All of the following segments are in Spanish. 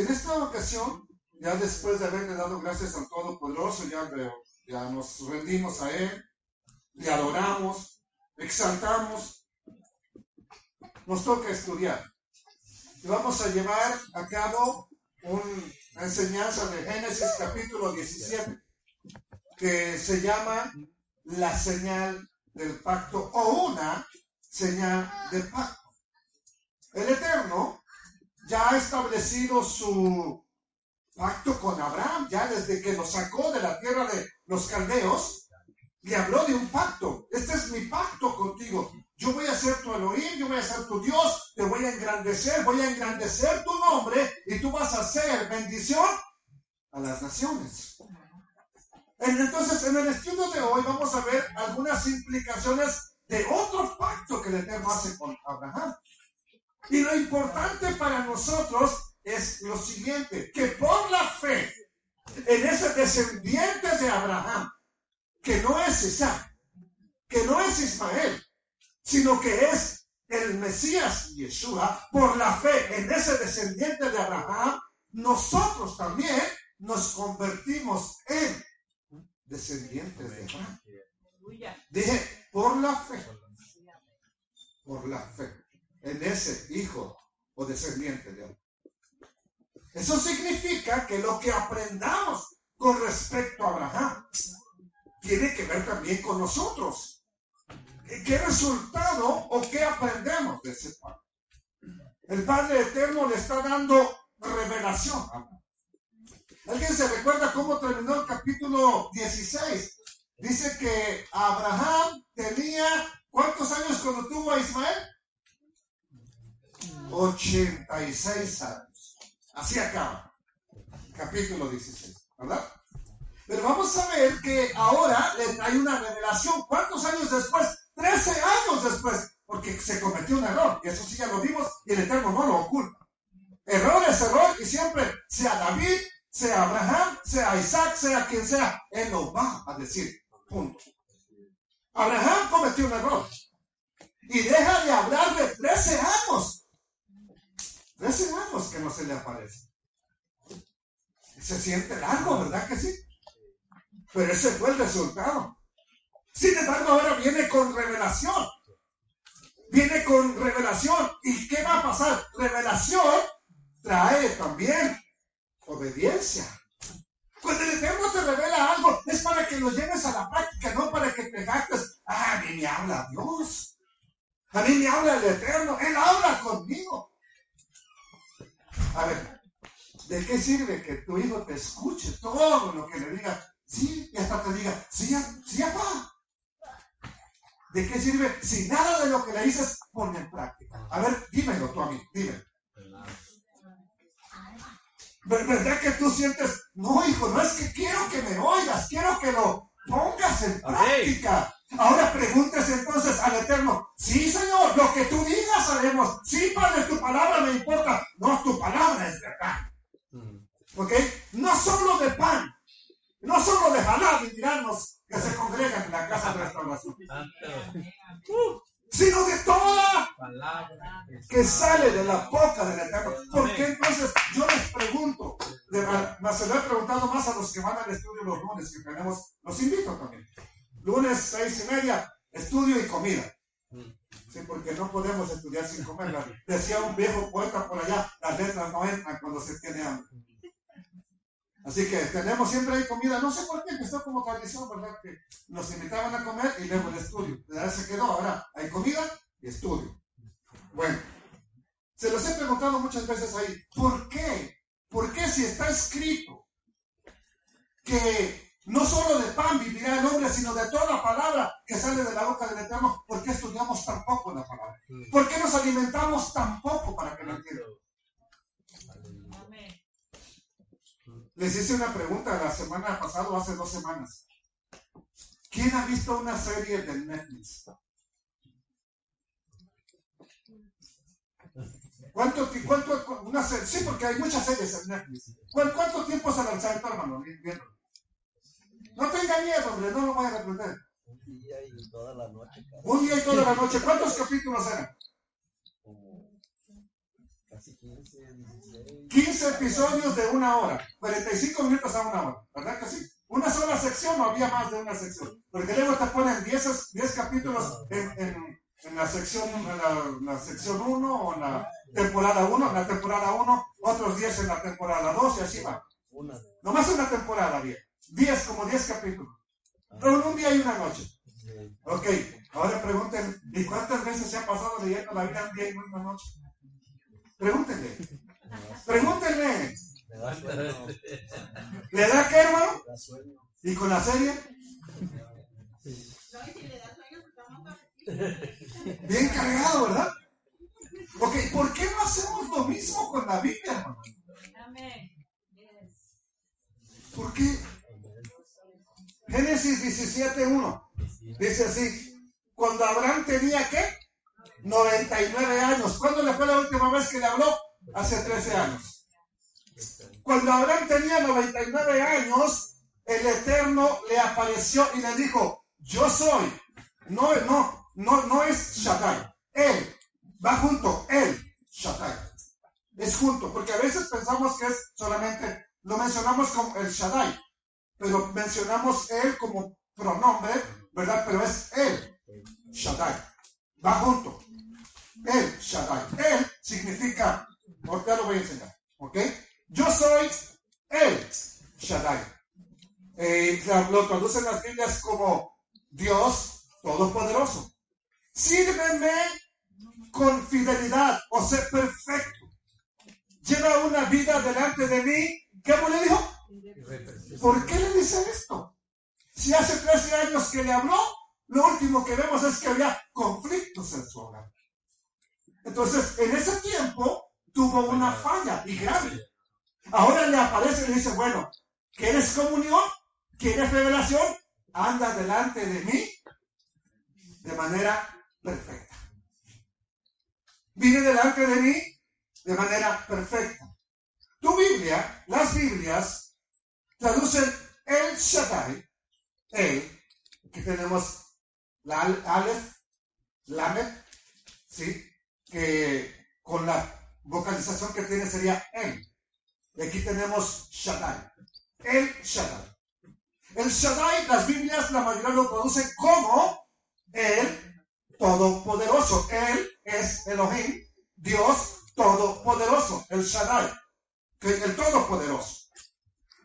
en esta ocasión, ya después de haberle dado gracias al Todopoderoso, ya, ya nos rendimos a Él, le adoramos, exaltamos, nos toca estudiar. Y vamos a llevar a cabo una enseñanza de Génesis capítulo 17, que se llama la señal del pacto o una señal del pacto. El Eterno ya ha establecido su pacto con Abraham, ya desde que lo sacó de la tierra de los caldeos, le habló de un pacto. Este es mi pacto contigo. Yo voy a ser tu Elohim, yo voy a ser tu Dios, te voy a engrandecer, voy a engrandecer tu nombre y tú vas a ser bendición a las naciones. Entonces, en el estudio de hoy vamos a ver algunas implicaciones de otro pacto que el Eterno hace con Abraham. Y lo importante para nosotros es lo siguiente, que por la fe en ese descendiente de Abraham, que no es Isaac, que no es Ismael, sino que es el Mesías Yeshua, por la fe en ese descendiente de Abraham, nosotros también nos convertimos en descendientes de Abraham. Dije, por la fe, por la fe en ese hijo o descendiente de Abraham. Eso significa que lo que aprendamos con respecto a Abraham tiene que ver también con nosotros. ¿Qué resultado o qué aprendemos de ese Padre? El Padre Eterno le está dando revelación. ¿Alguien se recuerda cómo terminó el capítulo 16? Dice que Abraham tenía, ¿cuántos años cuando tuvo a Ismael? 86 años. Así acaba. Capítulo 16, ¿verdad? Pero vamos a ver que ahora trae una revelación. ¿Cuántos años después? 13 años después, porque se cometió un error, y eso sí ya lo vimos, y el Eterno no lo oculta. Error es error, y siempre, sea David, sea Abraham, sea Isaac, sea quien sea, Él lo va a decir. Punto. Abraham cometió un error. Y deja de hablar de 13 años. 13 años que no se le aparece. Se siente largo, ¿verdad que sí? Pero ese fue el resultado. Sin embargo, ahora viene con revelación. Viene con revelación. ¿Y qué va a pasar? Revelación trae también obediencia. Cuando el Eterno te revela algo, es para que lo lleves a la práctica, no para que te gastes. Ah, a mí me habla Dios. A mí me habla el Eterno. Él habla conmigo. A ver, ¿de qué sirve que tu hijo te escuche todo lo que le diga? Sí, y hasta te diga, sí, sí, papá. ¿De qué sirve si nada de lo que le dices pone en práctica? A ver, dímelo tú a mí, dime. ¿Verdad que tú sientes, no hijo, no es que quiero que me oigas, quiero que lo pongas en práctica? Ahora pregúntese entonces al Eterno, sí Señor, lo que tú digas haremos, sí Padre, tu palabra me importa, no, tu palabra es verdad. ¿Ok? No solo de pan, no solo de jalá y tirarnos que se congregan en la casa de restauración, sino de toda que sale de la boca del Eterno. ¿Por qué entonces yo les pregunto? se lo he preguntado más a los que van al estudio los lunes que tenemos, los invito también. Lunes seis y media, estudio y comida. Sí, porque no podemos estudiar sin comer. Decía un viejo poeta por allá, las letras no entran cuando se tiene hambre. Así que tenemos siempre ahí comida, no sé por qué, empezó como tradición, ¿verdad? Que nos invitaban a comer y luego el estudio. Se quedó, ahora hay comida y estudio. Bueno, se los he preguntado muchas veces ahí, ¿por qué? ¿Por qué si está escrito que no solo de pan vivirá el hombre, sino de toda palabra que sale de la boca del Eterno, ¿por qué estudiamos tan poco la palabra? ¿Por qué nos alimentamos tan poco para que lo entiendan? Les hice una pregunta la semana pasada o hace dos semanas. ¿Quién ha visto una serie de Netflix? ¿Cuánto, cuánto, una? Sí, porque hay muchas series en Netflix. ¿Cuánto tiempo se lanzaron, hermano? No tenga miedo, hombre, no lo voy a reprender. Un día y toda la noche. Un día y toda la noche. ¿Cuántos capítulos eran? Casi 15, 16. 15 episodios de una hora, 45 minutos a una hora, ¿verdad que sí? Una sola sección, no había más de una sección. Porque luego te ponen 10, 10 capítulos en, en- en la sección en la, la sección 1 o en la temporada 1, en la temporada 1, otros 10 en la temporada 2 y así va. Una. Nomás una temporada, bien. 10, como 10 capítulos. Pero un día y una noche. Ok, ahora pregunten, ¿y cuántas veces se ha pasado leyendo la Biblia un día y una noche? Pregúntenle, pregúntenle. ¿Le da qué, hermano? ¿Y con la serie? No, y si le das sueño, se toma un Bien cargado, ¿verdad? Ok, ¿por qué no hacemos lo mismo con la Biblia, hermano? ¿Por qué? Génesis 17.1 dice así, cuando Abraham tenía qué? 99 años. ¿Cuándo le fue la última vez que le habló? Hace 13 años. Cuando Abraham tenía 99 años, el Eterno le apareció y le dijo, yo soy. No, no, no, no es Shaddai. Él. Va junto. Él. Shaddai. Es junto. Porque a veces pensamos que es solamente, lo mencionamos como el Shaddai. Pero mencionamos él como pronombre, ¿verdad? Pero es él. Shaddai. Va junto. Él, Shaddai. Él significa, ahorita lo voy a enseñar, ¿ok? Yo soy él, Shaddai. Eh, lo traducen las Biblias como Dios Todopoderoso. Sírveme con fidelidad o ser perfecto. Lleva una vida delante de mí. ¿Qué le dijo? ¿Por qué le dice esto? Si hace 13 años que le habló, lo último que vemos es que había conflictos en su hogar. Entonces, en ese tiempo tuvo una falla y grave. Ahora le aparece y le dice, bueno, ¿quieres comunión? ¿Quieres revelación? Anda delante de mí de manera perfecta. Vive delante de mí de manera perfecta. Tu Biblia, las Biblias, traducen el Shaddai, el, que tenemos la Al- Aleph, Lamed, ¿sí? Que con la vocalización que tiene sería el. Y aquí tenemos Shaddai, el Shaddai. El Shaddai, las Biblias, la mayoría lo traducen como el Todopoderoso. Él es Elohim, Dios Todopoderoso, el Shaddai, el Todopoderoso.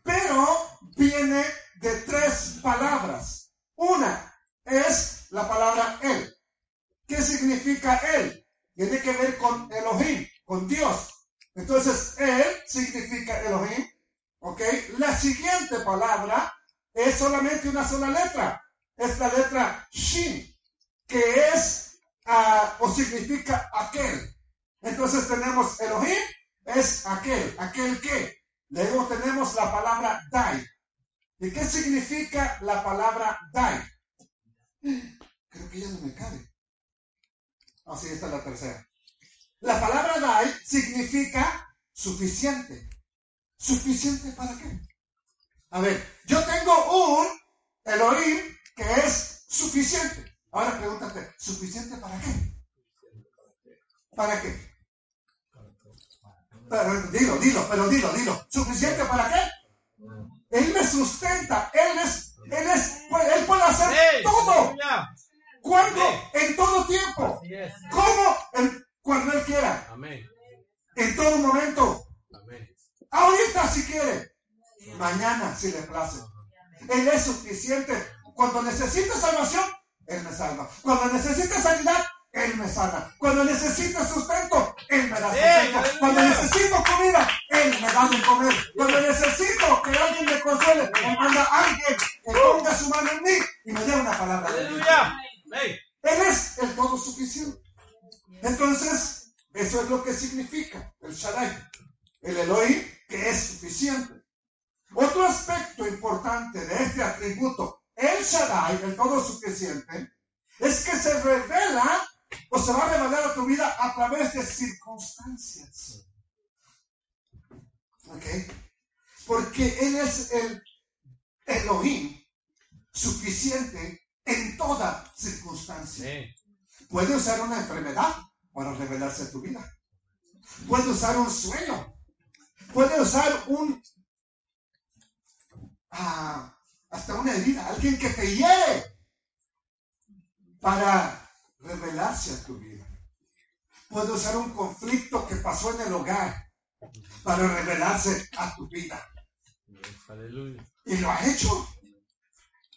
Pero viene de tres palabras. Una es la palabra Él. ¿Qué significa Él? Tiene que ver con Elohim, con Dios. Entonces, Él significa Elohim. ¿Ok? La siguiente palabra es solamente una sola letra. Es la letra Shin, que es ah, o significa aquel. Entonces tenemos Elohim, es aquel, aquel que. Luego tenemos la palabra Dai. ¿Y qué significa la palabra Dai? Creo que ya no me cabe. Así esta es la tercera. La palabra Dai significa suficiente. ¿Suficiente para qué? A ver, yo tengo un Elohim que es suficiente. Ahora pregúntate, ¿suficiente para qué? ¿Para qué? Pero, dilo, dilo, pero dilo, dilo. ¿Suficiente para qué? Él me sustenta. Él es, él es, él puede hacer todo. ¿Cuándo? Amén. En todo tiempo. ¿Cómo? Cuando él quiera. Amén. En todo momento. Amén. Ahorita si quiere. Mañana si le place. Él es suficiente. Cuando necesite salvación, Él me salva. Cuando necesite sanidad, Él me sana. Cuando necesite sustento, Él me da ¡Sí, sustento. aleluya! Cuando necesito comida, Él me da de comer. Cuando necesito que alguien me consuele, me manda a alguien que ponga su mano en mí y me dé una palabra. ¡Aleluya! Él es el todo suficiente. Entonces, eso es lo que significa el Shaddai. El Elohim que es suficiente. Otro aspecto importante de este atributo, el Shaddai, el todo suficiente, es que se revela o se va a revelar a tu vida a través de circunstancias. ¿Ok? Porque Él es el Elohim suficiente en toda circunstancia. Puede usar una enfermedad para revelarse a tu vida. puede usar un sueño, puede usar un, ah, hasta una herida, alguien que te hiere para revelarse a tu vida. Puede usar un conflicto que pasó en el hogar para revelarse a tu vida. Aleluya. Y lo ha hecho.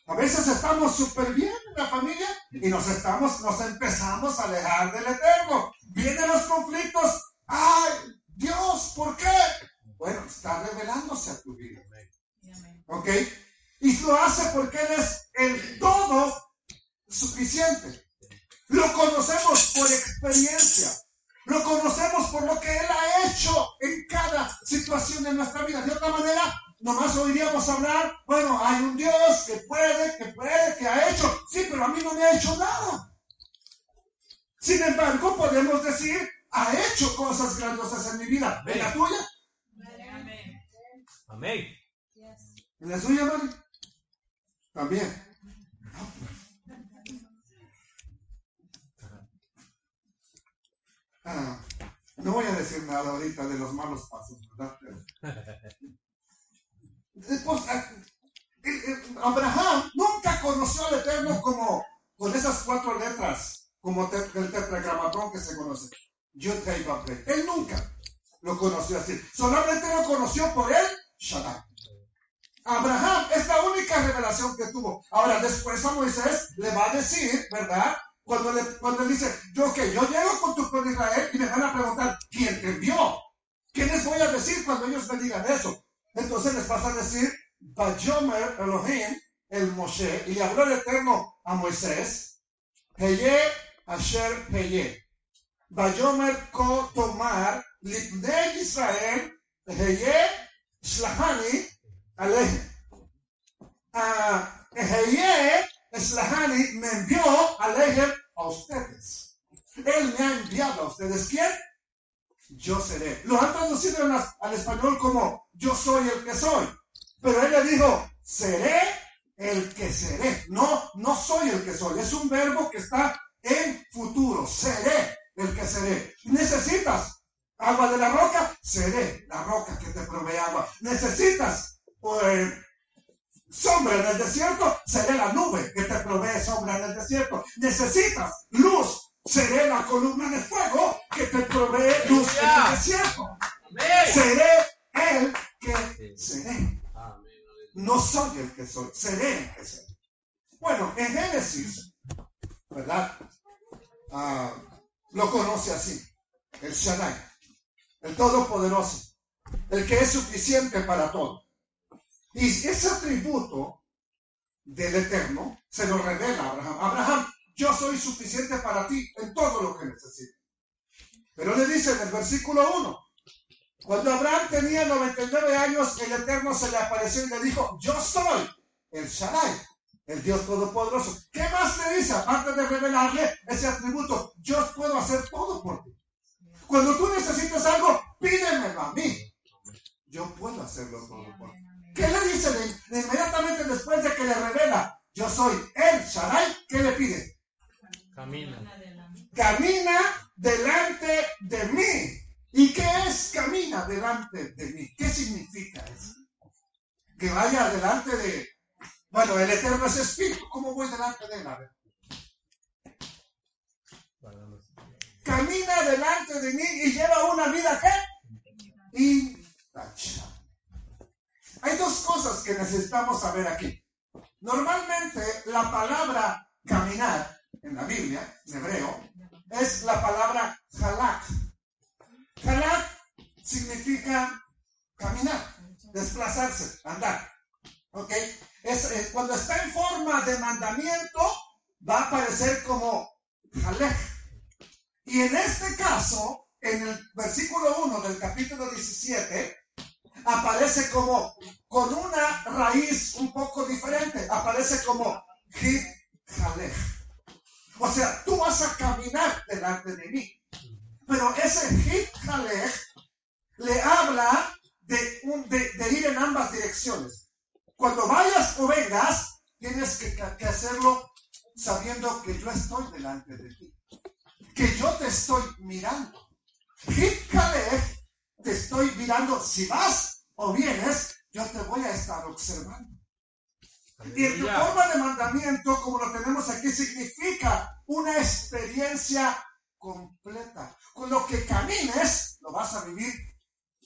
A veces estamos súper bien en la familia y nos estamos, nos empezamos a alejar del eterno. Vienen los conflictos. ¡Ay, Dios! ¿Por qué? Bueno, está revelándose a tu vida. ¿Ok? Y lo hace porque Él es el todo suficiente. Lo conocemos por experiencia. Lo conocemos por lo que Él ha hecho en cada situación de nuestra vida. De otra manera, nomás oiríamos hablar, bueno, hay un Dios que puede, que puede, que ha hecho. Sí, pero a mí no me ha hecho nada. Sin embargo, podemos decir, ha hecho cosas grandiosas en mi vida. ¿En la tuya? Amén. ¿En la suya, Mari? También. No voy a decir nada ahorita de los malos pasos, ¿verdad? Después, ah, eh, eh, Abraham nunca conoció al Eterno como con esas cuatro letras, como te- el tetragramatón que se conoce. Yo te iba a ver. Él nunca lo conoció así. Solamente lo conoció por él, Shaddai. Abraham es la única revelación que tuvo. Ahora, después a Moisés le va a decir, ¿verdad? Cuando, le, cuando él dice, yo que yo llego con tu pueblo Israel y me van a preguntar, ¿quién te envió? ¿Qué les voy a decir cuando ellos me digan eso? Entonces les vas a decir, Bayomer Elohim, el Moshe, y le habló el Eterno a Moisés, Heye Asher Heye. Bayomer Ko Tomar, Lipnei Israel, Heye Shlahani, Alejem. Ah, Eheye Slahani me envió Alejem a ustedes. Él me ha enviado a ustedes. ¿Quién? Yo seré. Lo han traducido las- al español como yo soy el que soy. Pero él le dijo, seré el que seré. No, no soy el que soy. Es un verbo que está en futuro. Seré el que seré. Necesitas agua de la roca, seré la roca que te provee agua. Necesitas pues, sombra en el desierto, seré la nube que te provee sombra en el desierto. Necesitas luz, seré la columna de fuego que te provee luz en el desierto. Seré el que seré. No soy el que soy, seré el que seré. Bueno, en Génesis, ¿verdad? Ah, lo conoce así, el Shaddai, el Todopoderoso, el que es suficiente para todo. Y ese atributo del Eterno se lo revela a Abraham. Abraham, yo soy suficiente para ti en todo lo que necesites. Pero le dice en el versículo 1, cuando Abraham tenía 99 años, el Eterno se le apareció y le dijo, yo soy el Shaddai, el Dios Todopoderoso. ¿Qué más le dice? Aparte de revelarle ese atributo, yo puedo hacer todo por ti. Cuando tú necesitas algo, pídemelo a mí. Yo puedo hacerlo todo por ti. ¿Qué le dice de- inmediatamente después de que le revela, yo soy el Shaddai? ¿Qué le pide? Camina. camina delante de mí. ¿Y qué es camina delante de mí? ¿Qué significa eso? Que vaya delante de... Bueno, el Eterno es Espíritu. ¿Cómo voy delante de él? A ver. Camina delante de mí y lleva una vida ¿qué? Intachable. Hay dos cosas que necesitamos saber aquí. Normalmente la palabra caminar en la Biblia, en hebreo, es la palabra halak. Halak significa caminar, desplazarse, andar. ¿Ok? Es- cuando está en forma de mandamiento, va a aparecer como halek. Y en este caso, en el versículo 1 del capítulo 17, aparece como con una raíz un poco diferente. Aparece como hit halek. O sea, tú vas a caminar delante de mí. Pero ese hit halek le habla de, un- de- ir en ambas direcciones. Cuando vayas o vengas, tienes que, que hacerlo sabiendo que yo estoy delante de ti. Que yo te estoy mirando. Hit Caleb, te estoy mirando. Si vas o vienes, yo te voy a estar observando. Y en tu forma de mandamiento, como lo tenemos aquí, significa una experiencia completa. Con lo que camines, lo vas a vivir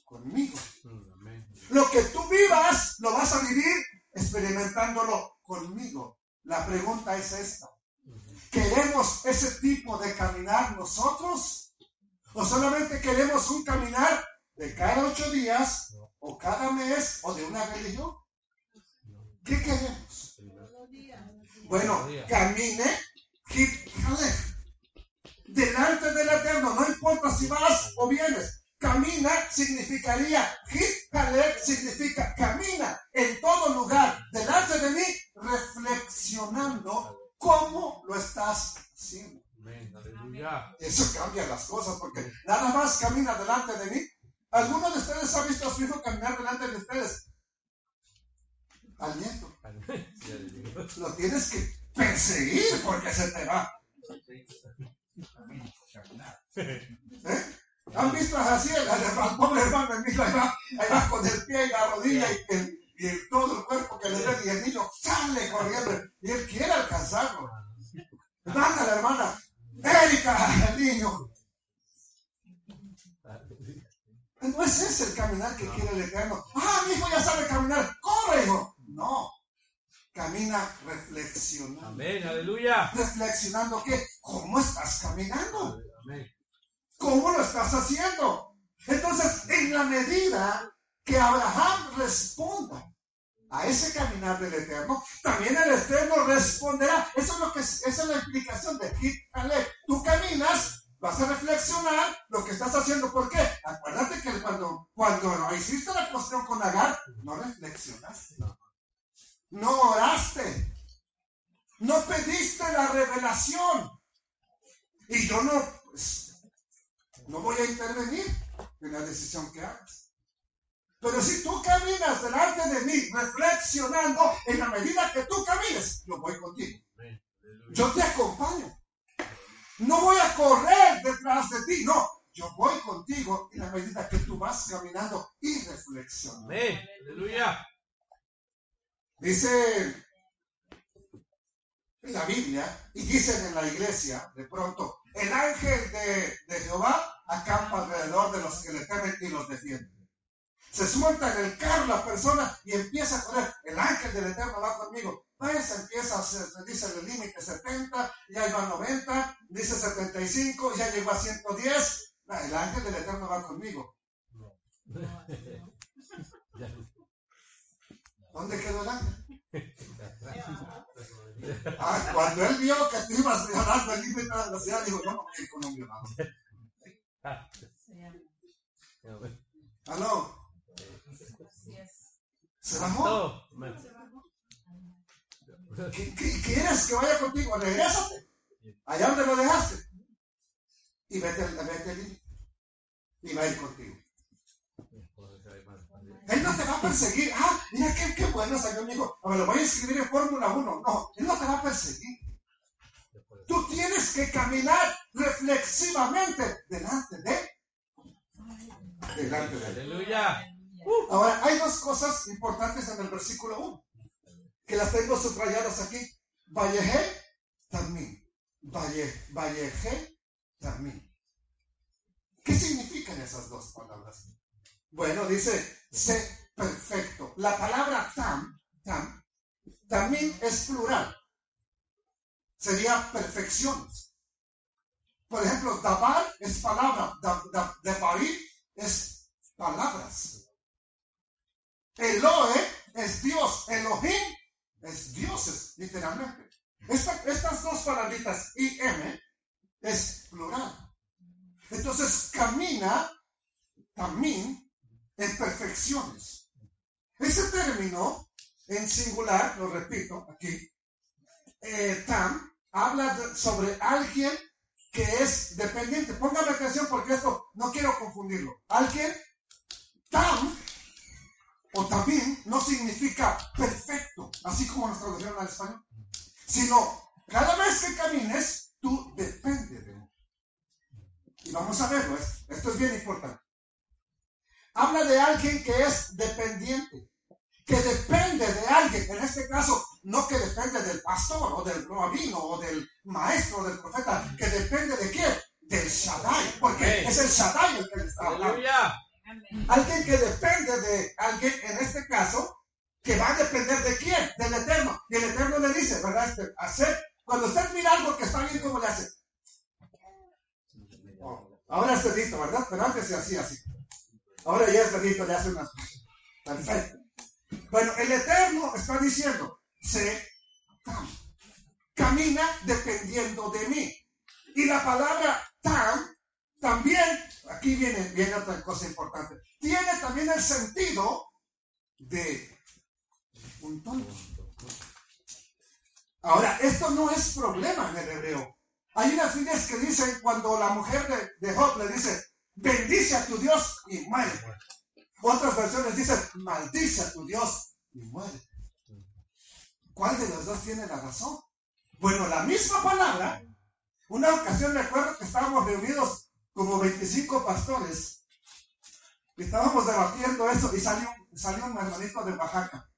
conmigo. Mm. Lo que tú vivas, lo vas a vivir experimentándolo conmigo. La pregunta es esta. ¿Queremos ese tipo de caminar nosotros? ¿O solamente queremos un caminar de cada ocho días, o cada mes, o de una religión? ¿Qué queremos? Bueno, camine. Delante del Eterno, no importa si vas o vienes. Camina significaría, hit Caleb significa camina en todo lugar, delante de mí, reflexionando cómo lo estás haciendo. Eso cambia las cosas porque nada más camina delante de mí. ¿Alguno de ustedes ha visto a su hijo caminar delante de ustedes? Al nieto. Lo tienes que perseguir porque se te va. ¿Eh? ¿Han visto así el, el- al pobre hermano en ahí va, ahí va con el pie y la rodilla y, el, y el- todo el cuerpo que le ven y el niño sale corriendo y él quiere alcanzarlo. Manda la hermana, Erika, el niño. Aleluya. No es ese el caminar que quiere el Eterno. Ah, mi hijo ya sabe caminar, corre, hijo. No, camina reflexionando. Amén. Aleluya. Reflexionando qué, cómo estás caminando. Amén. ¿Cómo lo estás haciendo? Entonces, en la medida que Abraham responda a ese caminar del Eterno, también el Eterno responderá. Eso es lo que es, esa es la explicación de Caleb. Tú caminas, vas a reflexionar lo que estás haciendo. ¿Por qué? Acuérdate que cuando, cuando hiciste la cuestión con Agar, no reflexionaste. No oraste. No pediste la revelación. Y yo no, pues, no voy a intervenir en la decisión que hagas. Pero si tú caminas delante de mí reflexionando, en la medida que tú camines, yo voy contigo. Yo te acompaño. No voy a correr detrás de ti, no. Yo voy contigo en la medida que tú vas caminando y reflexionando. Aleluya. Dice en la Biblia y dicen en la iglesia, de pronto, el ángel de, de Jehová acampa alrededor de los que le temen y los defiende. Se suelta en el carro la persona y empieza a correr. El ángel del Eterno va conmigo. Pues empieza, a se, se dice el límite 70, ya iba a 90, dice 75, ya llegó a 110. Ah, El ángel del Eterno va conmigo. ¿Dónde quedó el ángel? Ah, cuando él vio que tú ibas violando el límite de la velocidad, dijo, yo no voy a ir con un violador. Amén. Aló, Así es. se bajó. ¿Qué, qué- quieres que vaya contigo? Regrésate. Allá donde lo dejaste. Y vete, vete al límite. Y va a ir contigo. Él no te va a perseguir. Ah, mira qué, qué bueno salió mi hijo. Me lo voy a inscribir en Fórmula 1. No, él no te va a perseguir. Tú tienes que caminar reflexivamente delante de delante de él. Aleluya. Ahora, hay dos cosas importantes en el versículo 1, que las tengo subrayadas aquí. Valleje también. Valle, Valleje también. ¿Qué significan esas dos palabras? Bueno, dice, sé perfecto. La palabra tam, tam, también es plural. Sería perfecciones. Por ejemplo, dabar es palabra, da- debarir es palabras. Eloe es Dios, Elohim es dioses, literalmente. Esta- estas dos palabritas, I, M, es plural. Entonces camina también en perfecciones. Ese término en singular, lo repito aquí, eh, tam, habla sobre alguien que es dependiente. Póngame atención porque esto no quiero confundirlo. Alguien tam o también no significa perfecto, así como nos tradujeron al español, sino cada vez que camines, tú depende de mí. Y vamos a verlo, es- esto es bien importante. Habla de alguien que es dependiente, que depende de alguien, en este caso, no que depende del pastor o del rabino o del maestro o del profeta, que depende de quién? Del Shaddai, porque Amén. es el Shaddai el que le está hablando. Alguien que depende de alguien, en este caso, que va a depender de quién? Del Eterno. Y el Eterno le dice, ¿verdad? Este, hacer, cuando usted mira algo que está bien, ¿cómo le hace? Oh, ahora es dedito, ¿verdad? Pero antes se hacía así. Ahora ya es dedito, le hace unas Perfecto. Bueno, el Eterno está diciendo, se camina dependiendo de mí. Y la palabra tam también, aquí viene, viene otra cosa importante, tiene también el sentido de un. Ahora, esto no es problema en el hebreo. Hay unas líneas que dicen cuando la mujer de, de Job le dice, bendice a tu Dios y muere. Otras versiones dicen, maldice a tu Dios y muere. ¿Cuál de los dos tiene la razón? Bueno, la misma palabra, una ocasión recuerdo que estábamos reunidos como 25 pastores y estábamos debatiendo eso y salió, salió un hermanito de Oaxaca.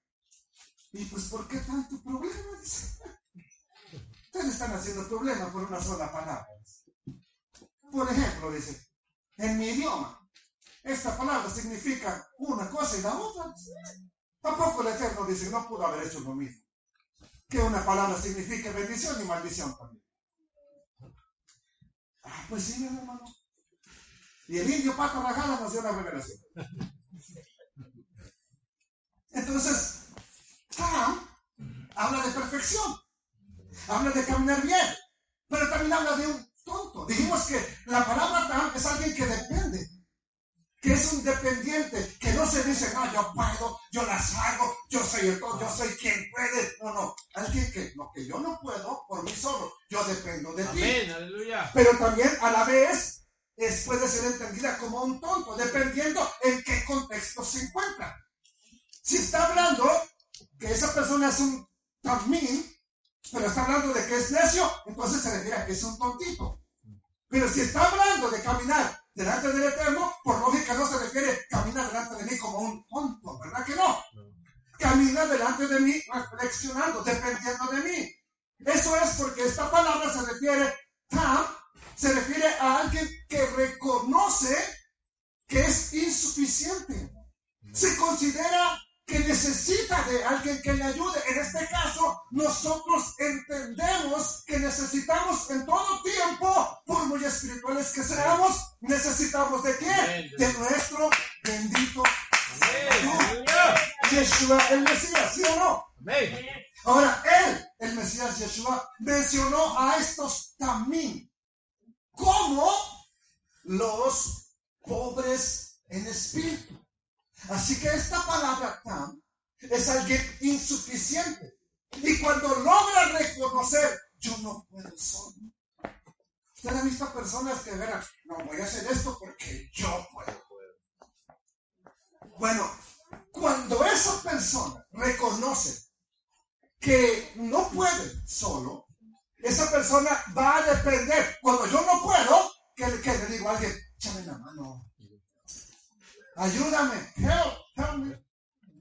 Y pues, ¿por qué tanto problema? Ustedes están haciendo problema por una sola palabra. Por ejemplo, dice, en mi idioma, esta palabra significa una cosa y la otra. Tampoco el Eterno dice, no pudo haber hecho lo mismo. Que una palabra signifique bendición y maldición también. Ah, pues sí, mi hermano. Y el indio Pato Rajada nos dio la revelación. Entonces, Habla de perfección, habla de caminar bien, pero también habla de un tonto. Dijimos que la palabra Tam es alguien que depende, que es un dependiente, que no se dice, no, yo puedo, yo las hago, yo soy el todo, yo soy quien puede. No, no, alguien que, no, que yo no puedo por mí solo, yo dependo de ti Amén. Aleluya. pero también a la vez es, puede ser entendida como un tonto, dependiendo en qué contexto se encuentra. Si está hablando que esa persona es un tamín, pero está hablando de que es necio, entonces se refiere a que es un tontito. Pero si está hablando de caminar delante del Eterno, por lógica no se refiere caminar delante de mí como un tonto, ¿verdad que no? Camina delante de mí reflexionando, dependiendo de mí. Eso es porque esta palabra se refiere tam, se refiere a alguien que reconoce que es insuficiente. Se considera que necesita de alguien que le ayude. En este caso, nosotros entendemos que necesitamos en todo tiempo, por muy espirituales que seamos, necesitamos de? Amén. De nuestro bendito. Yeshua el Mesías, ¿sí o no? Ahora, él, el Mesías Yeshua, mencionó a estos también como los pobres en espíritu. Así que esta palabra tam es alguien insuficiente. Y cuando logra reconocer, yo no puedo solo. Usted ha visto personas que verán, no voy a hacer esto porque yo puedo. Bueno, cuando esa persona reconoce que no puede solo, esa persona va a depender. Cuando yo no puedo, que le, digo a alguien, échame la mano. Ayúdame, help, help me.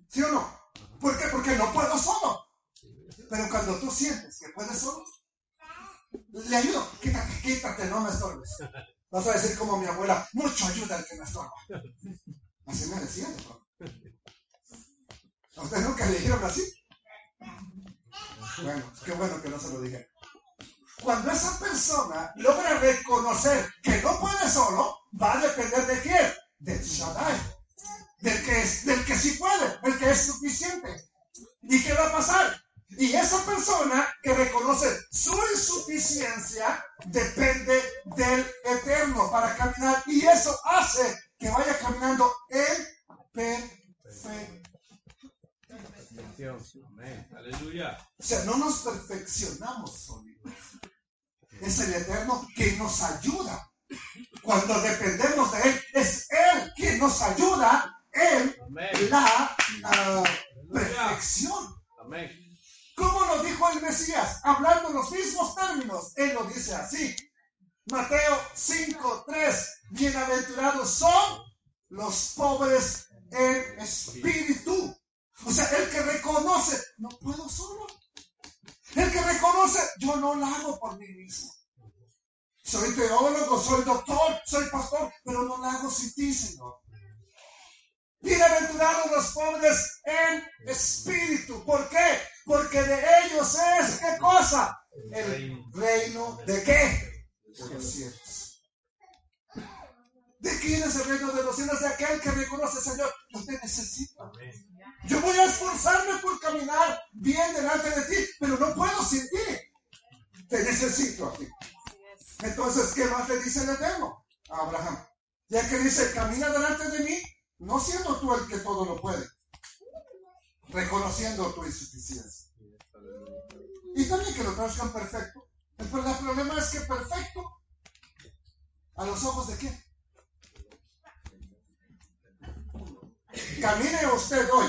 ¿Sí o no? ¿Por qué? Porque no puedo solo. Pero cuando tú sientes que puedes solo, le ayudo. Quítate, quítate, no me estorbes. Vas a decir como mi abuela, mucho ayuda al que me estorba. Así me decía. ¿no? ¿A usted nunca le dijeron así? Bueno, qué bueno que no se lo dije. Cuando esa persona logra reconocer que no puede solo, va a depender de quién? Del Shaddai. Del que, es, del que sí puede, del que es suficiente. ¿Y qué va a pasar? Y esa persona que reconoce su insuficiencia depende del Eterno para caminar. Y eso hace que vaya caminando en perfección. Amén. Aleluya. O sea, no nos perfeccionamos solitos. Es el Eterno quien nos ayuda. Cuando dependemos de Él, es Él quien nos ayuda en Amén. la ah, perfección. Amén. ¿Cómo lo dijo el Mesías? Hablando en los mismos términos. Él lo dice así. Mateo 5, 3. Bienaventurados son los pobres en espíritu. O sea, el que reconoce, no puedo solo. El que reconoce, yo no lo hago por mí mismo. Soy teólogo, soy doctor, soy pastor, pero no lo hago sin ti, Señor. Bienaventurados los pobres en espíritu. ¿Por qué? Porque de ellos es, ¿qué cosa? El reino de qué? De los cielos. ¿De quién es el reino de los cielos? De aquel que reconoce, Señor, yo te necesito. Yo voy a esforzarme por caminar bien delante de ti, pero no puedo sin ti. Te necesito a ti. Entonces, ¿qué más le dice el Eterno a Abraham? Ya que dice, camina delante de mí, no siendo tú el que todo lo puede, reconociendo tu insuficiencia. Y también que lo traduzcan perfecto. El problema es que perfecto, ¿a los ojos de quién? Camine usted hoy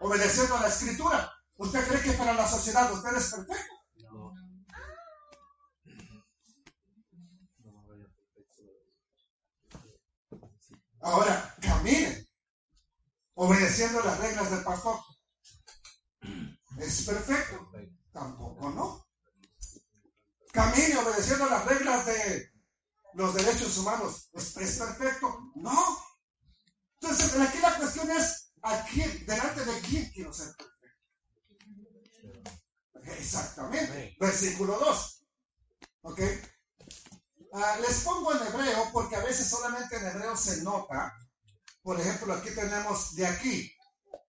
obedeciendo a la escritura. ¿Usted cree que para la sociedad usted es perfecto? Ahora, camine obedeciendo las reglas del pastor. ¿Es perfecto? Tampoco, ¿no? Camine obedeciendo las reglas de los derechos humanos. ¿Es, perfecto? No. Entonces, aquí la cuestión es, ¿a quién, delante de quién quiero ser perfecto? Exactamente. Versículo 2. ¿Ok? Ah, les pongo en hebreo porque a veces solamente en hebreo se nota. Por ejemplo, aquí tenemos de aquí.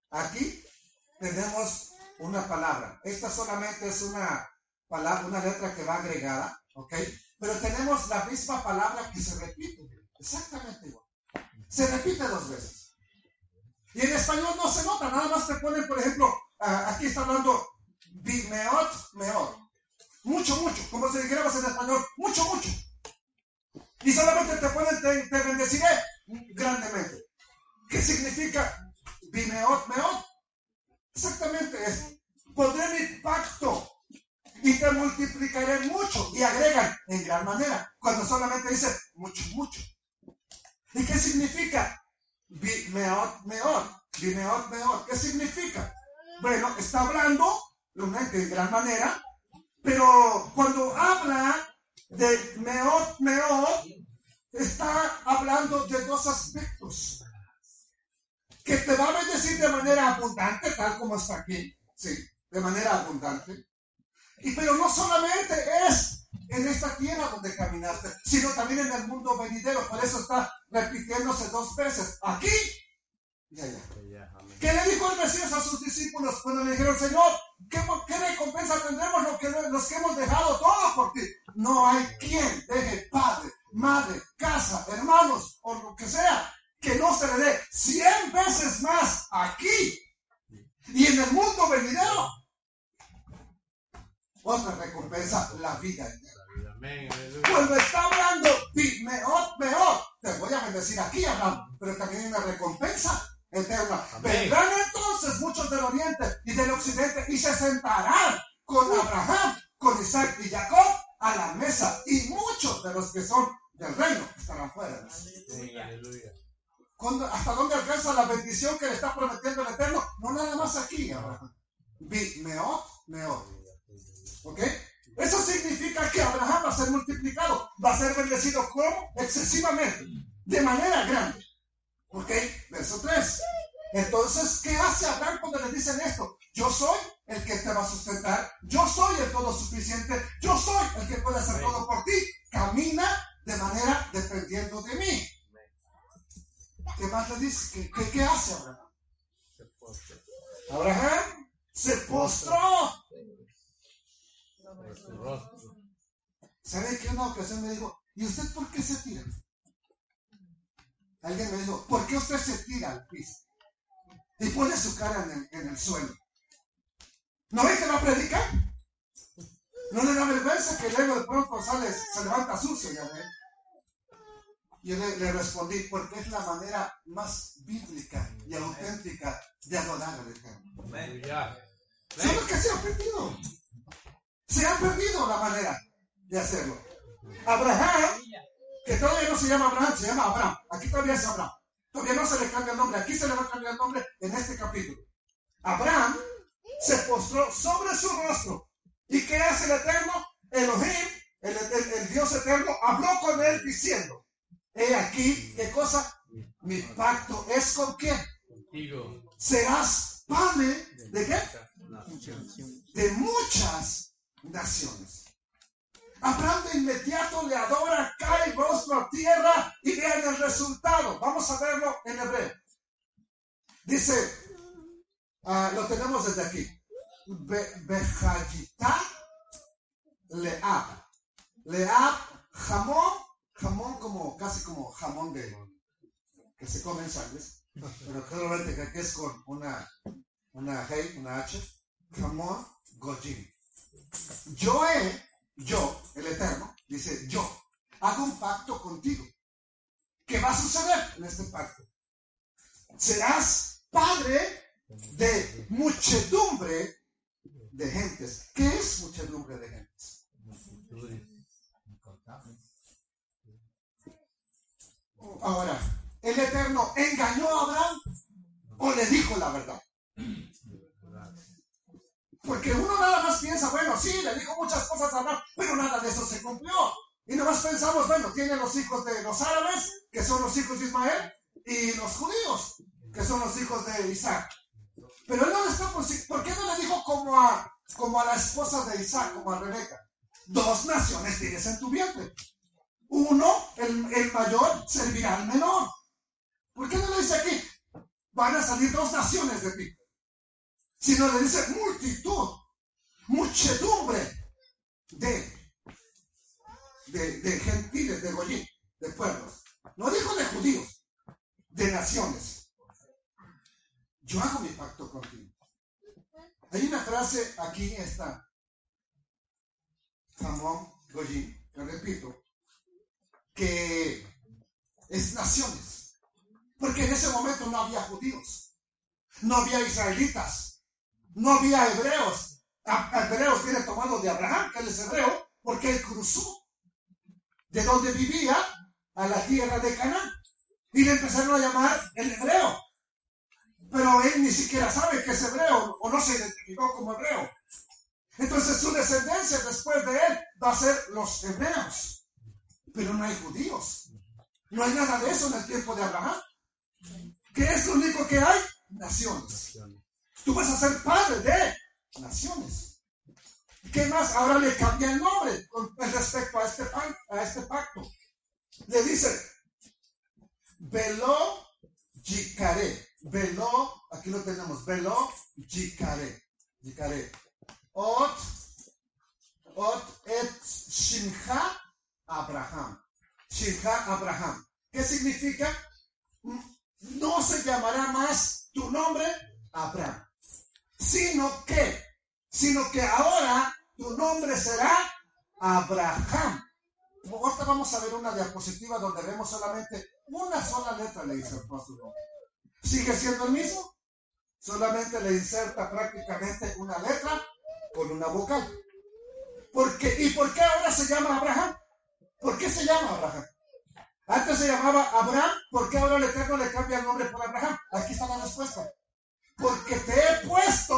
Aquí tenemos una palabra. Esta solamente es una palabra, una letra que va agregada, ¿ok? Pero tenemos la misma palabra que se repite, exactamente igual. Se repite dos veces. Y en español no se nota, nada más te ponen, por ejemplo, aquí está hablando bimeot, meot. Mucho, mucho, como se dijéramos en español, mucho, mucho. Y solamente te ponen, te, te bendeciré grandemente. ¿Qué significa bimeot, meot? Exactamente es, pondré mi pacto y te multiplicaré mucho. Y agregan en gran manera, cuando solamente dice mucho, mucho. ¿Y qué significa? Bimeot, meot, bimeot, meot. ¿Qué significa? Bueno, está hablando en gran manera, pero cuando habla de meot, meot, está hablando de dos aspectos. Que te va a bendecir de manera abundante, tal como está aquí, sí, de manera abundante. Y pero no solamente es en esta tierra donde caminaste, sino también en el mundo venidero. Por eso está repitiéndose dos veces, aquí allá. ¿Qué le dijo el Mesías a sus discípulos cuando le dijeron, Señor, ¿qué, qué recompensa tendremos los que, los que hemos dejado todo por ti? No hay quien deje padre, madre, casa, hermanos o lo que sea, que no se le dé cien veces más aquí y en el mundo venidero. Otra recompensa, la vida eterna. Cuando está hablando, mejor, mejor, te voy a bendecir aquí, Abraham, pero también hay una recompensa eterna. Vendrán entonces muchos del oriente y del occidente y se sentarán con Abraham, con Isaac y Jacob a la mesa y muchos de los que son del reino estarán fuera. ¿Hasta dónde alcanza la bendición que le está prometiendo el Eterno? No nada más aquí, Abraham. Meot, meot. ¿Ok? Eso significa que Abraham va a ser multiplicado, va a ser bendecido como excesivamente, de manera grande. ¿Ok? Verso 3. Entonces, ¿qué hace Abraham cuando le dicen esto? Yo soy el que te va a sustentar, yo soy el todo suficiente, yo soy el que puede hacer todo por ti. Camina de manera dependiendo de mí. ¿Qué más le dice? ¿Qué, qué, hace Abraham? Abraham se postró. ¿Sabe qué una ocasión me dijo? ¿Y usted por qué se tira? Alguien me dijo, ¿por qué usted se tira al piso? Y pone su cara en el, en el suelo. ¿No ve que va a predicar? ¿No le da vergüenza que luego de pronto sale, se levanta sucio, ya ve? Yo le, le, respondí, porque es la manera más bíblica y auténtica de adorar al Eterno. ¿Sabes que se ha perdido? Se ha perdido la manera de hacerlo. Abraham, que todavía no se llama Abraham, se llama Abraham. Aquí todavía es Abraham. Todavía no se le cambia el nombre. Aquí se le va a cambiar el nombre en este capítulo. Abraham se postró sobre su rostro. ¿Y qué hace el Eterno? Elohim, el, el- el Dios Eterno, habló con él diciendo, he aquí, ¿qué cosa? Mi pacto es con quién? Contigo. Serás padre de qué? De muchas naciones. Abraham de inmediato le adora, cae rostro a tierra y vean el resultado. Vamos a verlo en hebreo. Dice, ah, lo tenemos desde aquí. Be- Bejayita Leab. Leab, jamón, jamón como, casi como jamón de, que se come en sangres, pero claramente que es con una, una G, una H. Jamón Gojim. Yo he, yo, el Eterno, dice yo, hago un pacto contigo. ¿Qué va a suceder en este pacto? Serás padre de muchedumbre de gentes. ¿Qué es muchedumbre de gentes? Ahora, ¿el Eterno engañó a Abraham o le dijo la verdad? Porque uno nada más piensa, bueno, sí, le dijo muchas cosas a Abraham, pero nada de eso se cumplió. Y nada más pensamos, bueno, tiene los hijos de los árabes, que son los hijos de Ismael, y los judíos, que son los hijos de Isaac. Pero él no le está por, ¿por qué no le dijo como a, como a la esposa de Isaac, como a Rebeca? Dos naciones tienes en tu vientre. Uno, el, el mayor, servirá al menor. ¿Por qué no le dice aquí? Van a salir dos naciones de ti sino le dice multitud, muchedumbre de, de, gentiles, de goyín, de pueblos. No dijo de judíos, de naciones. Yo hago mi pacto contigo. Hay una frase aquí está, jamón, goyín, que repito, que es naciones. Porque en ese momento no había judíos, no había israelitas, no había hebreos. A- hebreos viene tomado de Abraham, que él es hebreo, porque él cruzó de donde vivía a la tierra de Canaán. Y le empezaron a llamar el hebreo. Pero él ni siquiera sabe que es hebreo o no se identificó como hebreo. Entonces su descendencia después de él va a ser los hebreos. Pero no hay judíos. No hay nada de eso en el tiempo de Abraham. ¿Qué es lo único que hay? Naciones. Tú vas a ser padre de naciones. ¿Qué más? Ahora le cambia el nombre con respecto a este, a este pacto. Le dice, Velo Yicare. Velo, aquí lo tenemos, Velo Yicare. Yicare. Ot, Ot et Shimcha Abraham. Shimcha Abraham. ¿Qué significa? No se llamará más tu nombre Abraham, sino que, sino que ahora tu nombre será Abraham. Ahorita vamos a ver una diapositiva donde vemos solamente una sola letra le insertó a su nombre. Sigue siendo el mismo, solamente le inserta prácticamente una letra con una vocal. Porque, ¿Y por qué ahora se llama Abraham? ¿Por qué se llama Abraham? Antes se llamaba Abraham, ¿por qué ahora el Eterno le cambia el nombre por Abraham? Aquí está la respuesta. Porque te he puesto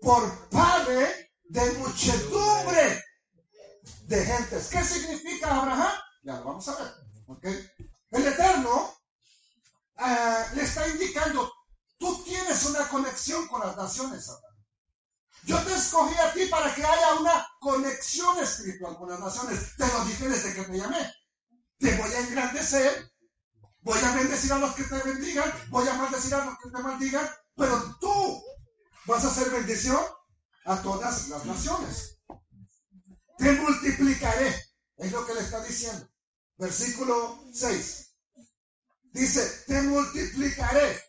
por padre de muchedumbre de gentes. ¿Qué significa Abraham? Ya lo vamos a ver. ¿ok? El Eterno ah, le está indicando, tú tienes una conexión con las naciones, Abraham. Yo te escogí a ti para que haya una conexión espiritual con las naciones. Te lo dije desde que te llamé. Te voy a engrandecer, voy a bendecir a los que te bendigan, voy a maldecir a los que te maldigan, pero tú vas a hacer bendición a todas las naciones. Te multiplicaré, es lo que le está diciendo. Versículo 6. Dice, te multiplicaré.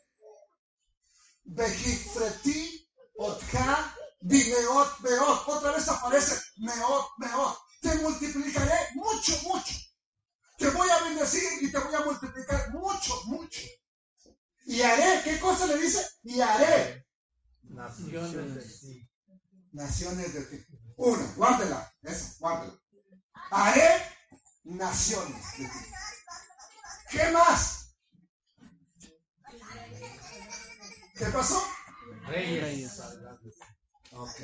Bimeot, beot. Otra vez aparece meot, meot. Te multiplicaré mucho, mucho. Te voy a bendecir y te voy a multiplicar mucho, mucho. Y haré, ¿qué cosa le dice? Y haré Naciones de ti. naciones de ti. Una, guárdela, esa, guárdela. Haré naciones de ti. ¿Qué más? ¿Qué pasó? Reyes. Ok.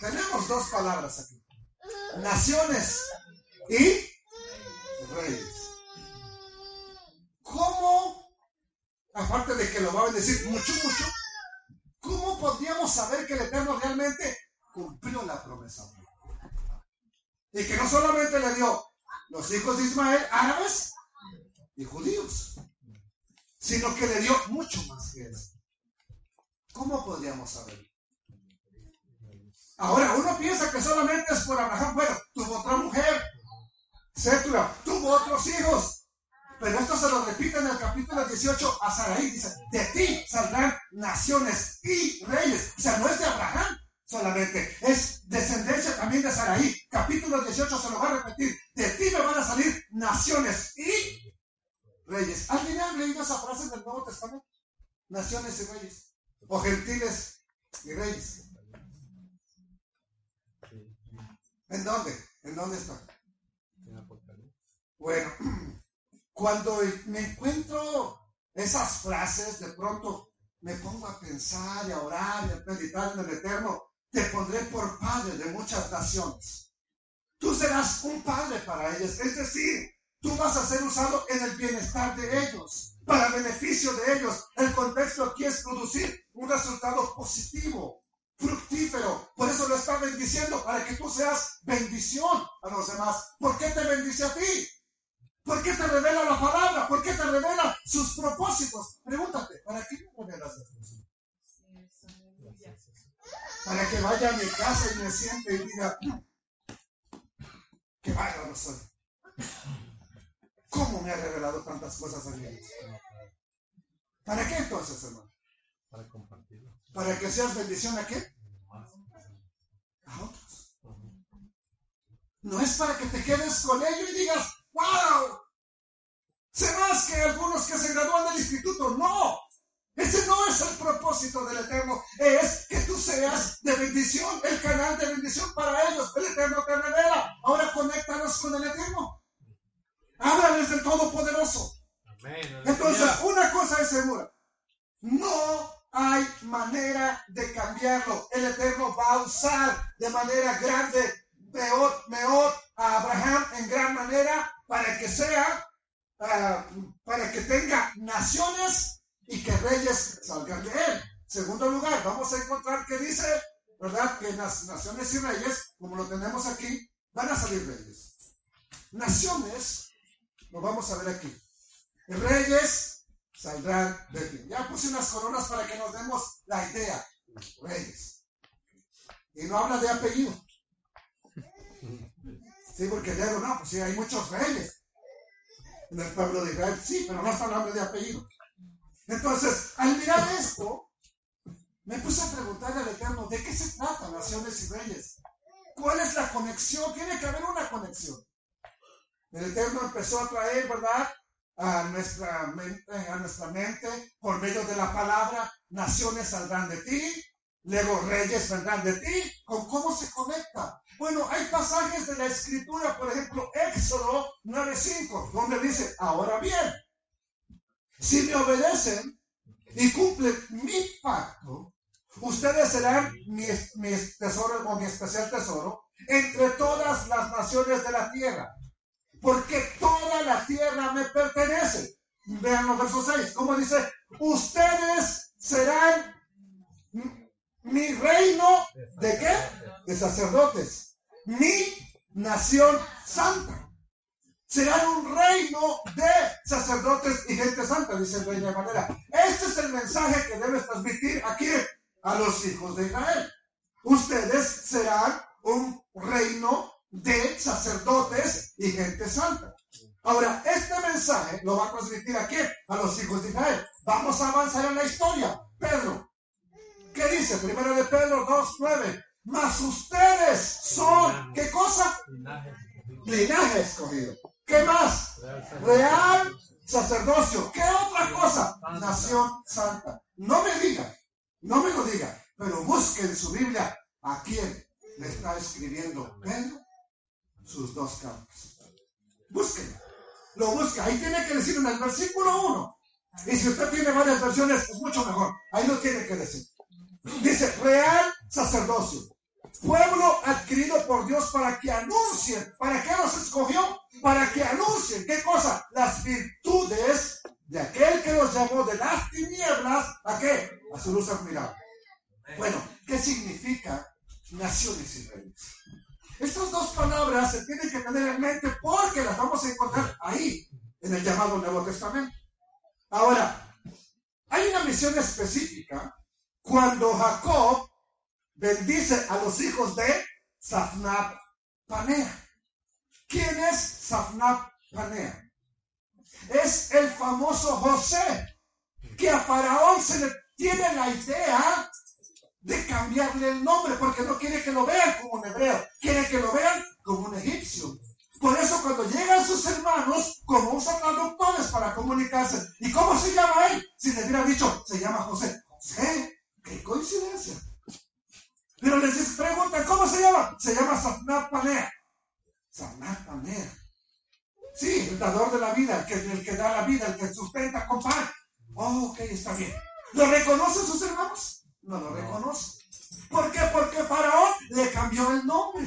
Tenemos dos palabras aquí. Naciones y reyes. ¿Cómo, aparte de que lo va a bendecir mucho, mucho, cómo podríamos saber que el Eterno realmente cumplió la promesa? Y que no solamente le dio los hijos de Ismael, árabes y judíos, sino que le dio mucho más que eso. ¿Cómo podríamos saber? Ahora, uno piensa que solamente es por Abraham. Bueno, tuvo otra mujer, Sétura, tuvo otros hijos. Pero esto se lo repite en el capítulo 18 a Saraí. Dice, de ti saldrán naciones y reyes. O sea, no es de Abraham solamente, es descendencia también de Saraí. Capítulo 18 se lo va a repetir. De ti me van a salir naciones y reyes. ¿Alguien ha leído esa frase del Nuevo Testamento? Naciones y reyes. O gentiles y reyes. ¿En dónde? ¿En dónde está? Bueno, cuando me encuentro esas frases, de pronto me pongo a pensar y a orar y a meditar en el Eterno. Te pondré por padre de muchas naciones. Tú serás un padre para ellas. Es decir, tú vas a ser usado en el bienestar de ellos, para beneficio de ellos. El contexto aquí es producir un resultado positivo, fructífero. Por eso lo está bendiciendo, para que tú seas bendición a los demás. ¿Por qué te bendice a ti? ¿Por qué te revela la palabra? ¿Por qué te revela sus propósitos? Pregúntate, ¿para qué me revelas las cosas? Para que vaya a mi casa y me siente y diga, que bárbaro soy. ¿Cómo me ha revelado tantas cosas a mí? ¿Para qué entonces, hermano? Para compartirlo. ¿Para que seas bendición a qué? A otros. No es para que te quedes con ello y digas, ¡Wow! Sé más que algunos que se gradúan del instituto. No. Ese no es el propósito del Eterno. Es que tú seas de bendición, el canal de bendición para ellos. El Eterno te revela. Ahora conéctanos con el Eterno. Háblales del Todopoderoso. Amén. Entonces, una cosa es segura. No hay manera de cambiarlo. El Eterno va a usar de manera grande, peor, mejor a Abraham en gran manera para que sea, ah, para que tenga naciones y que reyes salgan de él. Segundo lugar, vamos a encontrar que dice, ¿verdad? Que las naciones y reyes, como lo tenemos aquí, van a salir reyes. Naciones, lo vamos a ver aquí. Reyes saldrán de ti. Ya puse unas coronas para que nos demos la idea. Reyes. Y no habla de apellido. Sí, porque luego no, pues sí, hay muchos reyes en el pueblo de Israel. Sí, pero no está hablando de apellido. Entonces, al mirar esto, me puse a preguntarle al Eterno, ¿de qué se trata naciones y reyes? ¿Cuál es la conexión? Tiene que haber una conexión. El Eterno empezó a traer, ¿verdad? A nuestra, mente, a nuestra mente, por medio de la palabra, naciones saldrán de ti, luego reyes vendrán de ti. ¿Con cómo se conecta? Bueno, hay pasajes de la escritura, por ejemplo, Éxodo 9.5, donde dice, ahora bien, si me obedecen y cumplen mi pacto, ustedes serán mi, mi tesoro o mi especial tesoro entre todas las naciones de la tierra, porque toda la tierra me pertenece. Vean los versos 6, como dice, ustedes serán mi reino de qué? De sacerdotes. Mi nación santa. Serán un reino de sacerdotes y gente santa, dice el rey de manera. Este es el mensaje que debes transmitir aquí a los hijos de Israel. Ustedes serán un reino de sacerdotes y gente santa. Ahora, este mensaje lo va a transmitir aquí a los hijos de Israel. Vamos a avanzar en la historia. Pedro, ¿Qué dice? Primero de Pedro 2, 9. Mas ustedes. Linaje escogido. ¿Qué más? Real sacerdocio. ¿Qué otra cosa? Nación santa. No me diga, no me lo diga, pero busque en su Biblia a quién le está escribiendo Pedro sus dos cartas. Búsquenlo. Lo busca. Ahí tiene que decir en el versículo 1. Y si usted tiene varias versiones, es mucho mejor. Ahí lo tiene que decir. Dice, real sacerdocio. Pueblo adquirido por Dios para que anuncien. ¿Para qué nos escogió? Para que anuncien. ¿Qué cosa? Las virtudes de aquel que los llamó de las tinieblas. ¿A qué? A su luz admirable. Bueno, ¿qué significa naciones y reyes? Estas dos palabras se tienen que tener en mente porque las vamos a encontrar ahí, en el llamado Nuevo Testamento. Ahora, hay una misión específica cuando Jacob bendice a los hijos de Safnab Panea. ¿Quién es Safnab Panea? Es el famoso José, que a Faraón se le tiene la idea de cambiarle el nombre, porque no quiere que lo vean como un hebreo, quiere que lo vean como un egipcio. Por eso cuando llegan sus hermanos, como usan traductores para comunicarse, ¿y cómo se llama él? Si le hubiera dicho, se llama José. José, qué coincidencia. Pero les preguntan, ¿cómo se llama? Se llama Safnat Panea. Safnat Panea. Sí, el dador de la vida, el que, el que da la vida, el que sustenta con pan. Oh, ok, está bien. ¿Lo reconocen sus hermanos? No lo reconocen. ¿Por qué? Porque Faraón le cambió el nombre.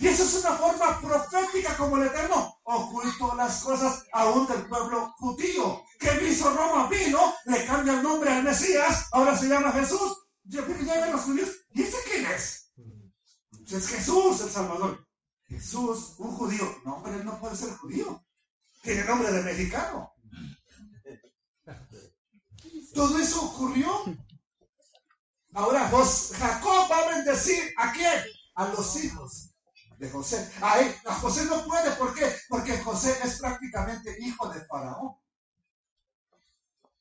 Y eso es una forma profética como el Eterno ocultó las cosas aún del pueblo judío. Que hizo Roma vino, le cambia el nombre al Mesías, ahora se llama Jesús. Llegan los judíos, ¿y ese quién es? Es Jesús el Salvador. Jesús, un judío. No, pero él no puede ser judío. Tiene nombre de mexicano. Todo eso ocurrió. Ahora, Jacob va a bendecir a quién? A los hijos de José. Ahí, a José no puede, ¿por qué? Porque José es prácticamente hijo de Faraón.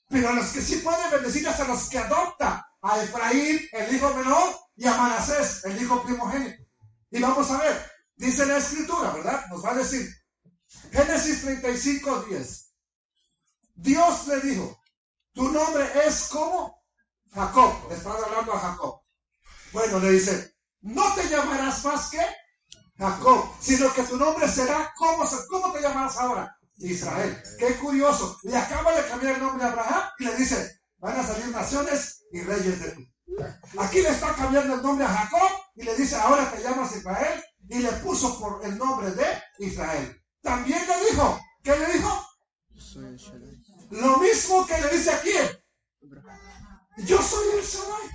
Pero a los que sí puede bendecir es a los que adopta a Efraín, el hijo menor, y a Manasés, el hijo primogénito. Y vamos a ver, dice la escritura, ¿verdad? Nos va a decir, Génesis 35, 10. Dios le dijo, tu nombre es como Jacob. Le están hablando a Jacob. Bueno, le dice, no te llamarás más que Jacob, sino que tu nombre será, ¿cómo, cómo te llamarás ahora? Israel. Qué curioso. Le acaba de cambiar el nombre a Abraham y le dice, van a salir naciones y reyes de ti. Aquí le está cambiando el nombre a Jacob y le dice, ahora te llamas Israel y le puso por el nombre de Israel. También le dijo, ¿qué le dijo? Lo mismo que le dice aquí. Yo soy el Shaddai.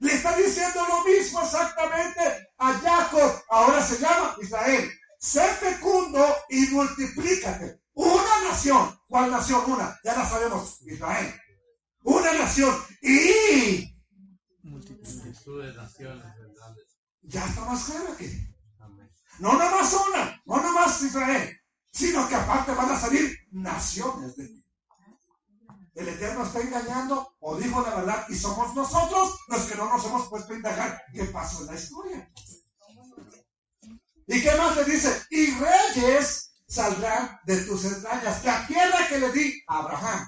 Le está diciendo lo mismo exactamente a Jacob. Ahora se llama Israel. Sé fecundo y multiplícate. Una nación. ¿Cuál nación? Una. Ya la sabemos. Israel. Una nación. Y. Multitud de naciones Ya está más claro aquí. No nada más una. No nada más Israel. Sino que aparte van a salir naciones de ti el Eterno está engañando o dijo la verdad y somos nosotros los que no nos hemos puesto a indagar qué pasó en la historia. ¿Y qué más le dice? Y reyes saldrán de tus entrañas. La tierra que le di a Abraham,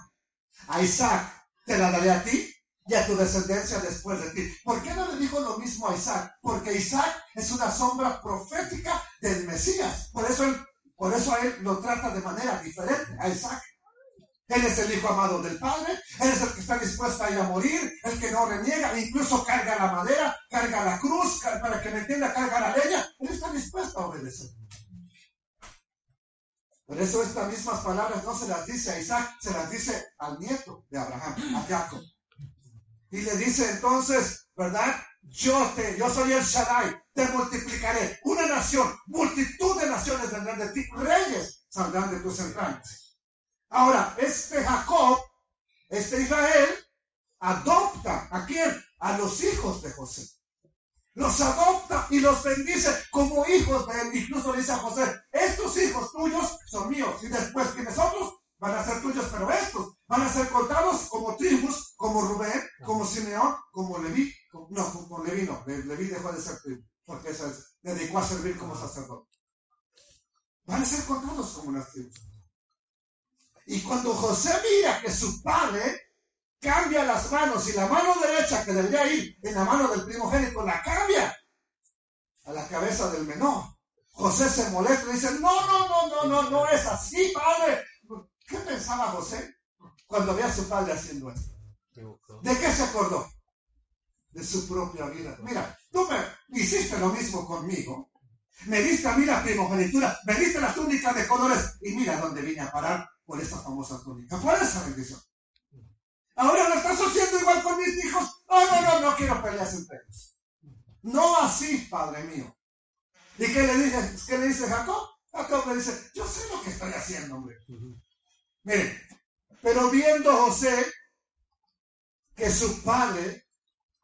a Isaac, te la daré a ti y a tu descendencia después de ti. ¿Por qué no le dijo lo mismo a Isaac? Porque Isaac es una sombra profética del Mesías. Por eso, por eso a él lo trata de manera diferente a Isaac. Él es el hijo amado del Padre, Él es el que está dispuesto a ir a morir, el que no reniega, incluso carga la madera, carga la cruz, para que me entienda, carga la leña. Él está dispuesto a obedecer. Por eso estas mismas palabras no se las dice a Isaac, se las dice al nieto de Abraham, a Jacob. Y le dice entonces, ¿verdad? Yo te, yo soy el Shaddai, te multiplicaré. Una nación, multitud de naciones vendrán de ti, reyes saldrán de tus entrañas. Ahora, este Jacob, este Israel, adopta a quién? A los hijos de José. Los adopta y los bendice como hijos de él. Incluso le dice a José, estos hijos tuyos son míos. Y después que nosotros van a ser tuyos, pero estos van a ser contados como tribus, como Rubén, como Simeón, como Leví. no, como Leví no. Leví dejó de ser tribu, porque se dedicó a servir como sacerdote. Van a ser contados como unas tribus. Y cuando José mira que su padre cambia las manos y la mano derecha que debería ir en la mano del primogénito la cambia a la cabeza del menor. José se molesta y dice, no, no, no, no, no, no es así, padre. ¿Qué pensaba José cuando ve a su padre haciendo esto? ¿De qué se acordó? De su propia vida. Mira, tú me hiciste lo mismo conmigo. Me diste a mí la primogenitura, me diste las túnicas de colores y mira dónde vine a parar por esta famosa túnica, por esa bendición. Ahora lo estás haciendo igual con mis hijos. Oh, no, no, no quiero peleas entre ellos. No así, Padre mío. ¿Y qué le dice, qué le dice Jacob? Jacob le dice, yo sé lo que estoy haciendo, hombre. Miren, pero viendo José que su padre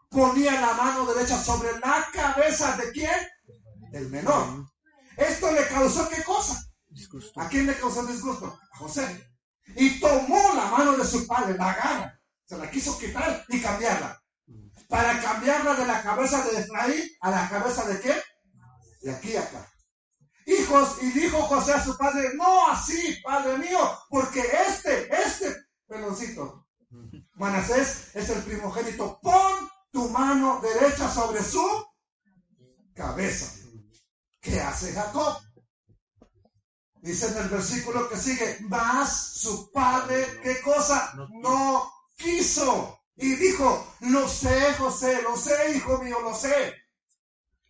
ponía la mano derecha sobre la cabeza de quién? Del menor. Esto le causó qué cosa? ¿A quién le causó disgusto? A José. Y tomó la mano de su padre, la agarra, se la quiso quitar y cambiarla. Para cambiarla de la cabeza de Efraín a la cabeza de quién? De aquí a acá. Hijos, y dijo José a su padre, no así, padre mío, porque este, este peloncito, Manasés es el primogénito, pon tu mano derecha sobre su cabeza. ¿Qué hace Jacob? Dice en el versículo que sigue, más su padre, ¿qué cosa? No quiso. Y dijo, lo sé, José, lo sé, hijo mío, lo sé.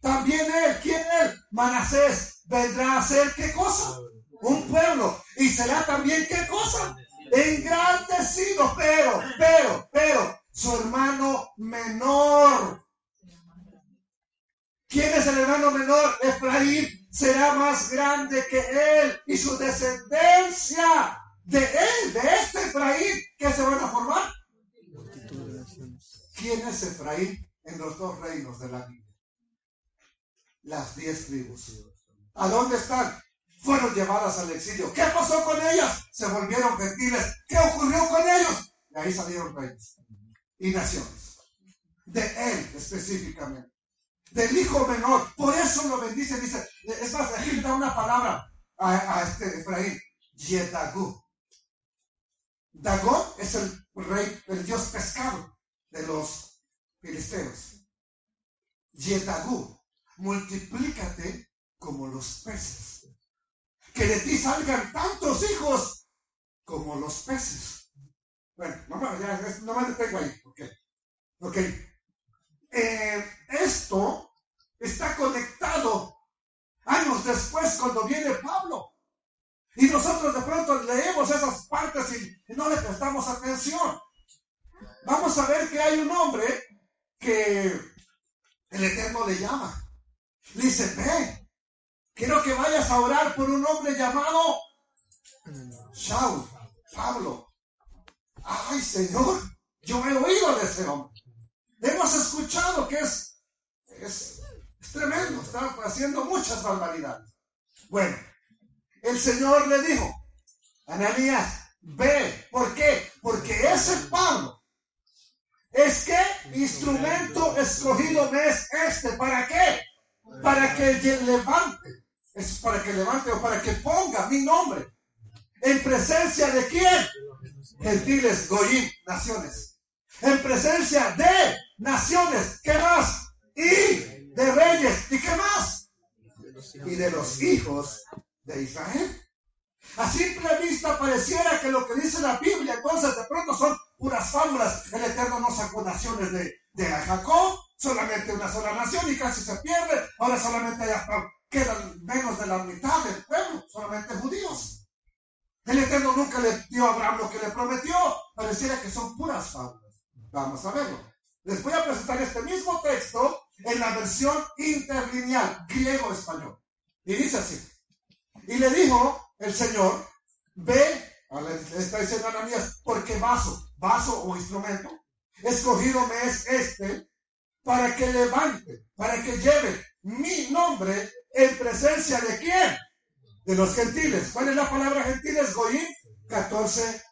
También él, ¿quién él? Manasés, vendrá a ser qué cosa? Un pueblo. Y será también qué cosa? Engrandecido, pero, pero, pero, su hermano menor. ¿Quién es el hermano menor? Efraín será más grande que él y su descendencia de él, de este Efraín, que se van a formar. ¿Quién es Efraín en los dos reinos de la Biblia? Las diez tribus. ¿A dónde están? Fueron llevadas al exilio. ¿Qué pasó con ellas? Se volvieron gentiles. ¿Qué ocurrió con ellos? De ahí salieron reyes y naciones. De él específicamente del hijo menor. Por eso lo bendice, dice, es más, aquí da una palabra a, este Efraín, Yedagú. Dagón es el rey, el dios pescado de los filisteos. Yedagú, multiplícate como los peces. Que de ti salgan tantos hijos como los peces. Bueno, no, ya, no me detengo ahí. Ok. Ok. Eh, esto está conectado años después cuando viene Pablo. Y nosotros de pronto leemos esas partes y no le prestamos atención. Vamos a ver que hay un hombre que el Eterno le llama. Le dice, ve, quiero que vayas a orar por un hombre llamado Shaul, Pablo. Ay, Señor, yo he oído de ese hombre. Hemos escuchado que es, es, tremendo, está haciendo muchas barbaridades. Bueno, el Señor le dijo, Ananías, ve, ¿por qué? Porque ese Pablo es que instrumento escogido me es este, ¿para qué? Para que levante, es para que levante o para que ponga mi nombre en presencia de quién? Gentiles, Goyim, naciones en presencia de naciones. ¿Qué más? Y de reyes. ¿Y qué más? Y de los hijos de Israel. A simple vista pareciera que lo que dice la Biblia entonces de pronto son puras fábulas. El Eterno no sacó naciones de, de Jacob, solamente una sola nación y casi se pierde. Ahora solamente quedan menos de la mitad del pueblo, solamente judíos. El Eterno nunca le dio a Abraham lo que le prometió. Pareciera que son puras fábulas. Vamos a verlo. Les voy a presentar este mismo texto en la versión interlineal, griego-español. Y dice así. Y le dijo el Señor, ve, le está diciendo a Ananías, porque vaso, vaso o instrumento, escogido me es este, para que levante, para que lleve mi nombre en presencia de quién? De los gentiles. ¿Cuál es la palabra gentiles? Goyim 14,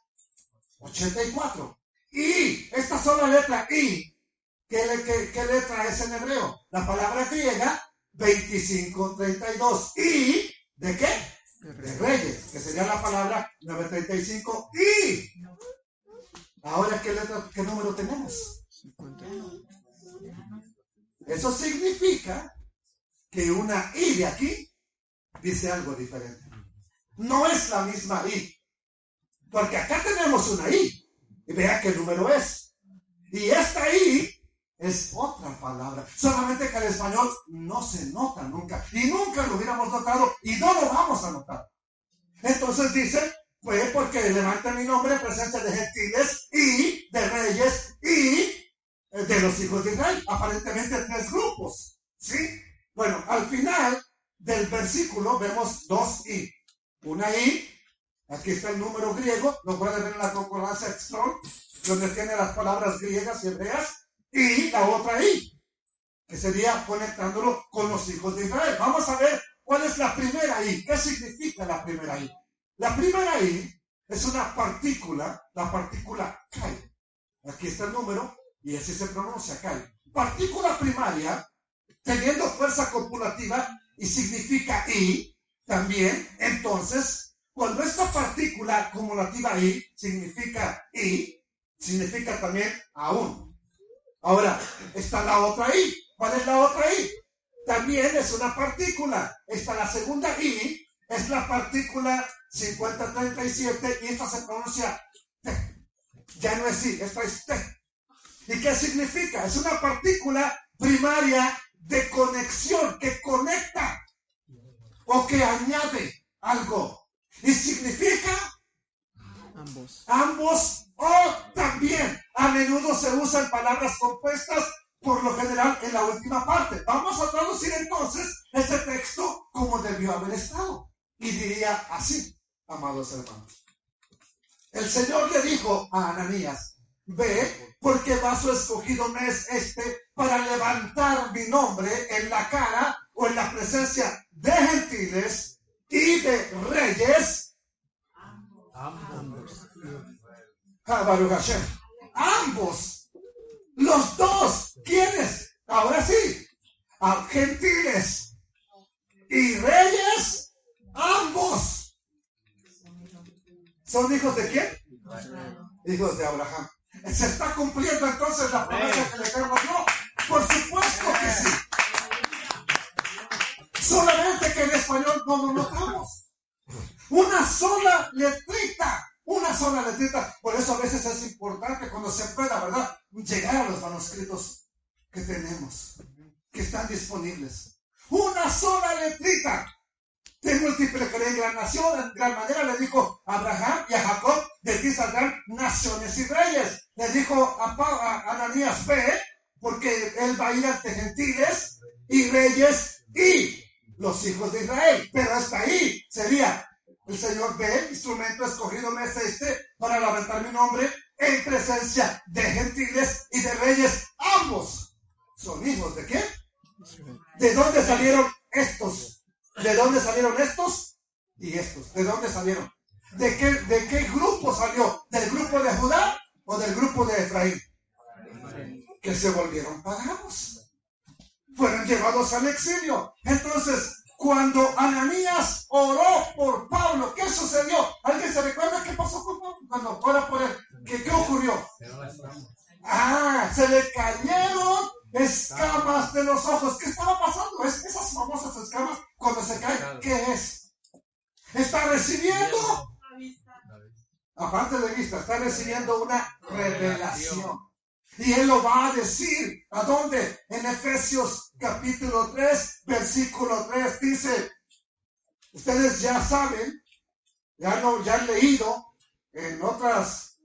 84. Y, esta sola letra I, ¿qué, letra es en hebreo? La palabra griega 2532. ¿Y de qué? De reyes, que sería la palabra 935. Y, ahora, ¿qué letra, qué número tenemos? Eso significa que una I de aquí dice algo diferente. No es la misma I. Porque acá tenemos una I. Y vea qué número es. Y esta I es otra palabra. Solamente que el español no se nota nunca. Y nunca lo hubiéramos notado y no lo vamos a notar. Entonces dice, pues porque levanta mi nombre en presencia de gentiles y de reyes y eh, de los hijos de Israel. Aparentemente tres grupos. ¿Sí? Bueno, al final del versículo vemos dos I. Una I, aquí está el número griego, lo pueden ver en la concordancia Strong, donde tiene las palabras griegas y hebreas y la otra I, que sería conectándolo con los hijos de Israel. Vamos a ver cuál es la primera I. ¿Qué significa la primera I? La primera I es una partícula, la partícula Kai. Aquí está el número y así se pronuncia Kai. Partícula primaria, teniendo fuerza copulativa y significa I, también, entonces, cuando esta partícula acumulativa I significa I, significa también aún. Ahora, está la otra I. ¿Cuál es la otra I? También es una partícula. Está la segunda I, es la partícula 5037 y esta se pronuncia T. Ya no es I, esta es T. ¿Y qué significa? Es una partícula primaria de conexión que conecta o que añade algo. Y significa ambos. Ambos o también a menudo se usan palabras compuestas por lo general en la última parte. Vamos a traducir entonces ese texto como debió haber estado. Y diría así, amados hermanos. El Señor le dijo a Ananías, ve, porque vaso escogido me es este para levantar mi nombre en la cara o en la presencia de gentiles y de reyes. Ambos. Ambos. Los dos. ¿Quiénes? Ahora sí. Gentiles y reyes. Ambos. ¿Son hijos de quién? Hijos de Abraham. ¿Se está cumpliendo entonces la promesa que le Eterno no? Por supuesto que sí. Solamente que en español no lo notamos. Una sola letrita una sola letrita. Por eso a veces es importante cuando se pueda, ¿verdad? Llegar a los manuscritos que tenemos, que están disponibles. Una sola letrita. Te multiplicaré en gran nación, en gran manera, le dijo a Abraham y a Jacob, de ti saldrán naciones y reyes. Le dijo a, a Ananías, ve, porque él va a ir ante gentiles y reyes y los hijos de Israel. Pero hasta ahí sería el Señor ve, instrumento escogido me es este para levantar mi nombre en presencia de gentiles y de reyes. Ambos son hijos de qué? ¿De dónde salieron estos? ¿De dónde salieron estos? Y estos. ¿De dónde salieron? ¿De qué, ¿De qué grupo salió? ¿Del grupo de Judá o del grupo de Efraín? Que se volvieron paganos. Fueron llevados al exilio. Entonces, cuando Ananías oró por Pablo, ¿qué sucedió? ¿Alguien se recuerda qué pasó con Pablo? Cuando ora por él, ¿qué, qué ocurrió? Ah, se le cayeron escamas de los ojos. ¿Qué estaba pasando? Es esas famosas escamas cuando se caen, ¿qué es? Está recibiendo, aparte de vista, está recibiendo una revelación. Y él lo va a decir. ¿A dónde? En Efesios capítulo 3, versículo 3 dice, ustedes ya saben, ya, no, ya han leído en otras,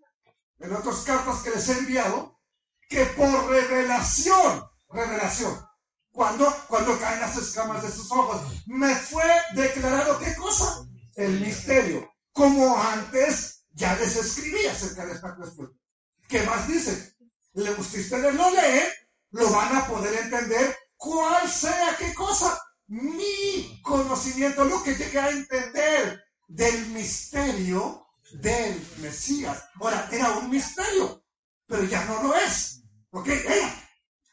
en otras cartas que les he enviado, que por revelación, revelación, cuando, cuando caen las escamas de sus ojos, me fue declarado qué cosa? El misterio. Como antes ya les escribí acerca de esta cuestión. ¿Qué más dice? si ustedes lo leen, lo van a poder entender cuál sea qué cosa. Mi conocimiento, lo que llegué a entender del misterio del Mesías. Ahora, era un misterio, pero ya no lo es. ¿Ok? Era.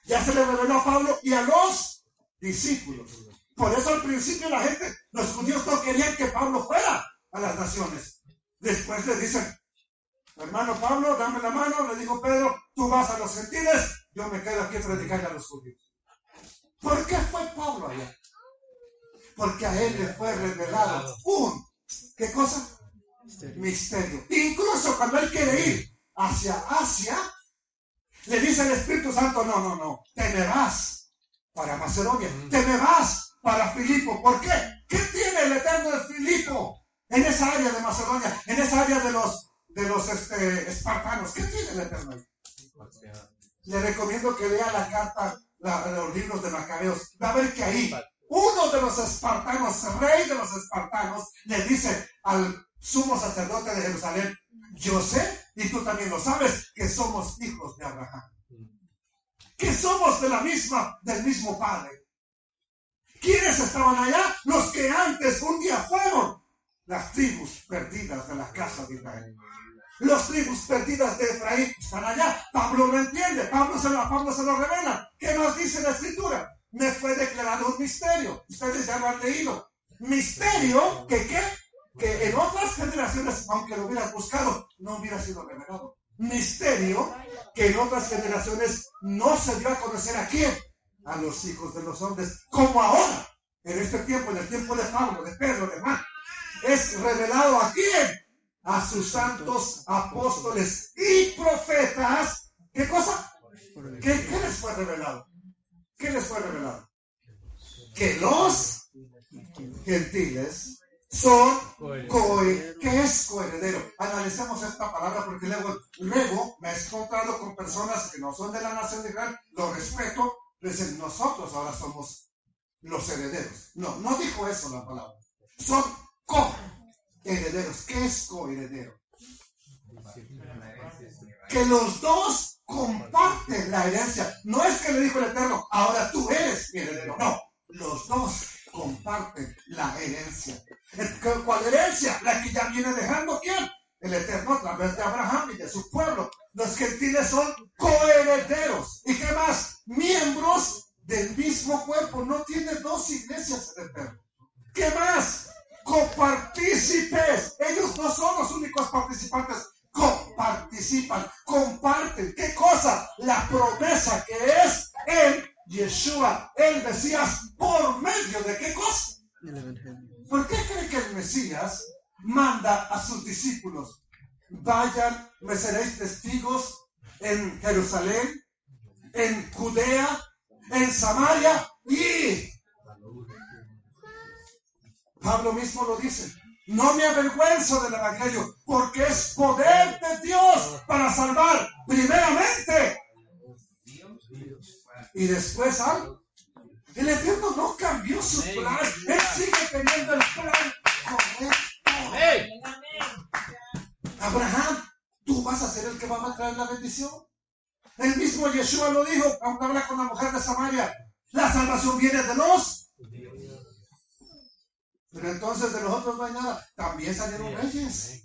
Ya se le reveló a Pablo y a los discípulos. Por eso al principio la gente, los judíos no querían que Pablo fuera a las naciones. Después le dicen, hermano Pablo, dame la mano, le dijo Pedro, tú vas a los gentiles, yo me quedo aquí a predicarle a los judíos. ¿Por qué fue Pablo allá? Porque a él le fue revelado un, ¿qué cosa? Misterio. Incluso cuando él quiere ir hacia Asia, le dice el Espíritu Santo, no, no, no, te me vas para Macedonia, te me vas para Filipo. ¿Por qué? ¿Qué tiene el Eterno de Filipo en esa área de Macedonia, en esa área de los, de los este, espartanos? ¿Qué tiene el Eterno ahí? Le recomiendo que lea la carta, la- los libros de Macabeos. Va a ver que ahí uno de los espartanos, rey de los espartanos, le dice al sumo sacerdote de Jerusalén, yo sé, y tú también lo sabes, que somos hijos de Abraham. Que somos de la misma, del mismo padre. ¿Quiénes estaban allá? Los que antes un día fueron las tribus perdidas de la casa de Israel. Los tribus perdidas de Efraín están allá. Pablo lo entiende. Pablo se lo, Pablo se lo revela. ¿Qué nos dice la escritura? Me fue declarado un misterio. Ustedes ya lo han leído. Misterio que qué? Que en otras generaciones, aunque lo hubieras buscado, no hubiera sido revelado. Misterio que en otras generaciones no se dio a conocer a quién? A los hijos de los hombres. Como ahora, en este tiempo, en el tiempo de Pablo, de Pedro, de Juan. Es revelado a quién? a sus santos apóstoles y profetas. ¿Qué cosa? ¿Qué, qué les fue revelado? ¿Qué les fue revelado? Que los gentiles son cohe- ¿Qué es coheredero? Analicemos esta palabra porque luego, luego me he encontrado con personas que no son de la nación de Israel, lo respeto, dicen, nosotros ahora somos los herederos. No, no dijo eso la palabra. Son coherederos. ¿Qué es coheredero? que los dos comparten la herencia. No es que le dijo el Eterno, ahora tú eres mi heredero. No, los dos comparten la herencia. ¿Qué- ¿Cuál herencia? La que ya viene dejando quién? El Eterno a través de Abraham y de su pueblo. Los gentiles son coherederos. ¿Y qué más? Miembros del mismo cuerpo. No tiene dos iglesias el Eterno. ¿Qué más? Copartícipes. Ellos no son los únicos participantes. Coparticipan, comparten. ¿Qué cosa? La promesa que es en Yeshua, el Mesías, por medio de qué cosa? ¿Por qué cree que el Mesías manda a sus discípulos? Vayan, me seréis testigos en Jerusalén, en Judea, en Samaria y Pablo mismo lo dice. No me avergüenzo del Evangelio, porque es poder de Dios para salvar primeramente y después algo. El Eterno no cambió su plan. Él sigue teniendo el plan correcto. Abraham, tú vas a ser el que va a traer la bendición. El mismo Yeshua lo dijo cuando habla con la mujer de Samaria. La salvación viene de los. Pero entonces de los otros no hay nada. También salieron reyes.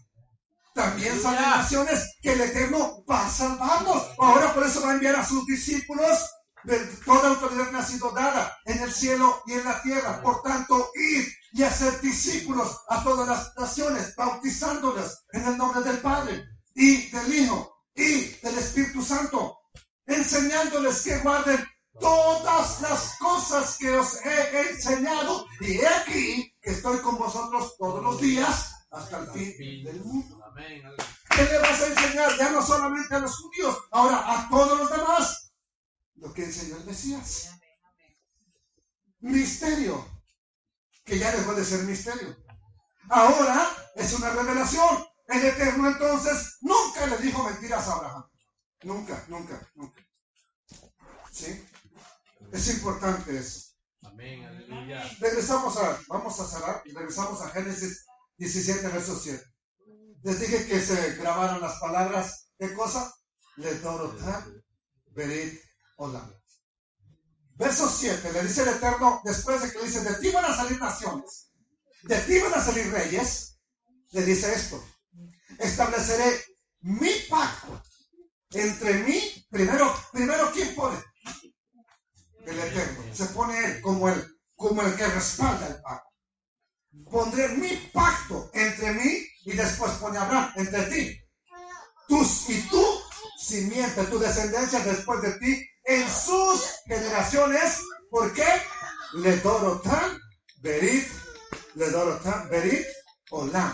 También salen naciones que el Eterno va a salvarlos. Ahora por eso va a enviar a sus discípulos. De toda autoridad me ha sido dada en el cielo y en la tierra. Por tanto, ir y hacer discípulos a todas las naciones, bautizándolas en el nombre del Padre y del Hijo y del Espíritu Santo, enseñándoles que guarden todas las cosas que os he enseñado. Y he aquí que estoy con vosotros todos los días hasta el fin del mundo. ¿Qué le vas a enseñar? Ya no solamente a los judíos, ahora a todos los demás. Lo que enseñó el Mesías. Misterio. Que ya dejó de ser misterio. Ahora es una revelación. El Eterno entonces nunca le dijo mentiras a Abraham. Nunca, nunca, nunca. ¿Sí? Es importante eso. Amén. Aleluya. Regresamos a, vamos a cerrar y regresamos a Génesis 17, verso 7. Les dije que se grabaron las palabras, ¿qué cosa? Le Dorotan, Berit, Verso 7, le dice el Eterno, después de que le dice, de ti van a salir naciones, de ti van a salir reyes, le dice esto, estableceré mi pacto entre mí, primero, primero, ¿quién pone? El Eterno. Se pone él como el, como el que respalda el pacto. Pondré mi pacto entre mí y después pone Abraham entre ti. Tus y tú, simiente, tu descendencia después de ti, en sus generaciones. ¿Por qué? Le Dorotan, Berit, le Dorotam, Berit, Olam.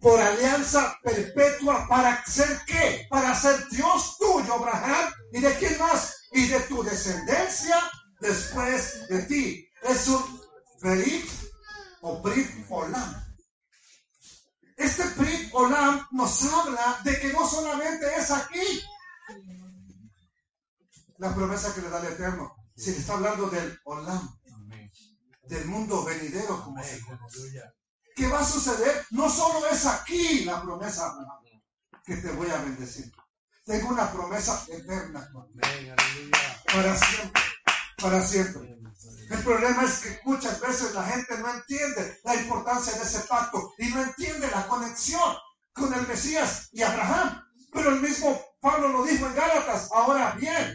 Por alianza perpetua, ¿para ser qué? Para ser Dios tuyo, Abraham. ¿Y de quién más? Y de tu descendencia después de ti. Es un Berit o Brit Olam. Este Brit Olam nos habla de que no solamente es aquí la promesa que le da el Eterno, se le está hablando del Olam, del mundo venidero, como se conoce. ¿Qué va a suceder? No solo es aquí la promesa, que te voy a bendecir. Tengo una promesa eterna para siempre, para siempre. El problema es que muchas veces la gente no entiende la importancia de ese pacto y no entiende la conexión con el Mesías y Abraham. Pero el mismo Pablo lo dijo en Gálatas. Ahora bien,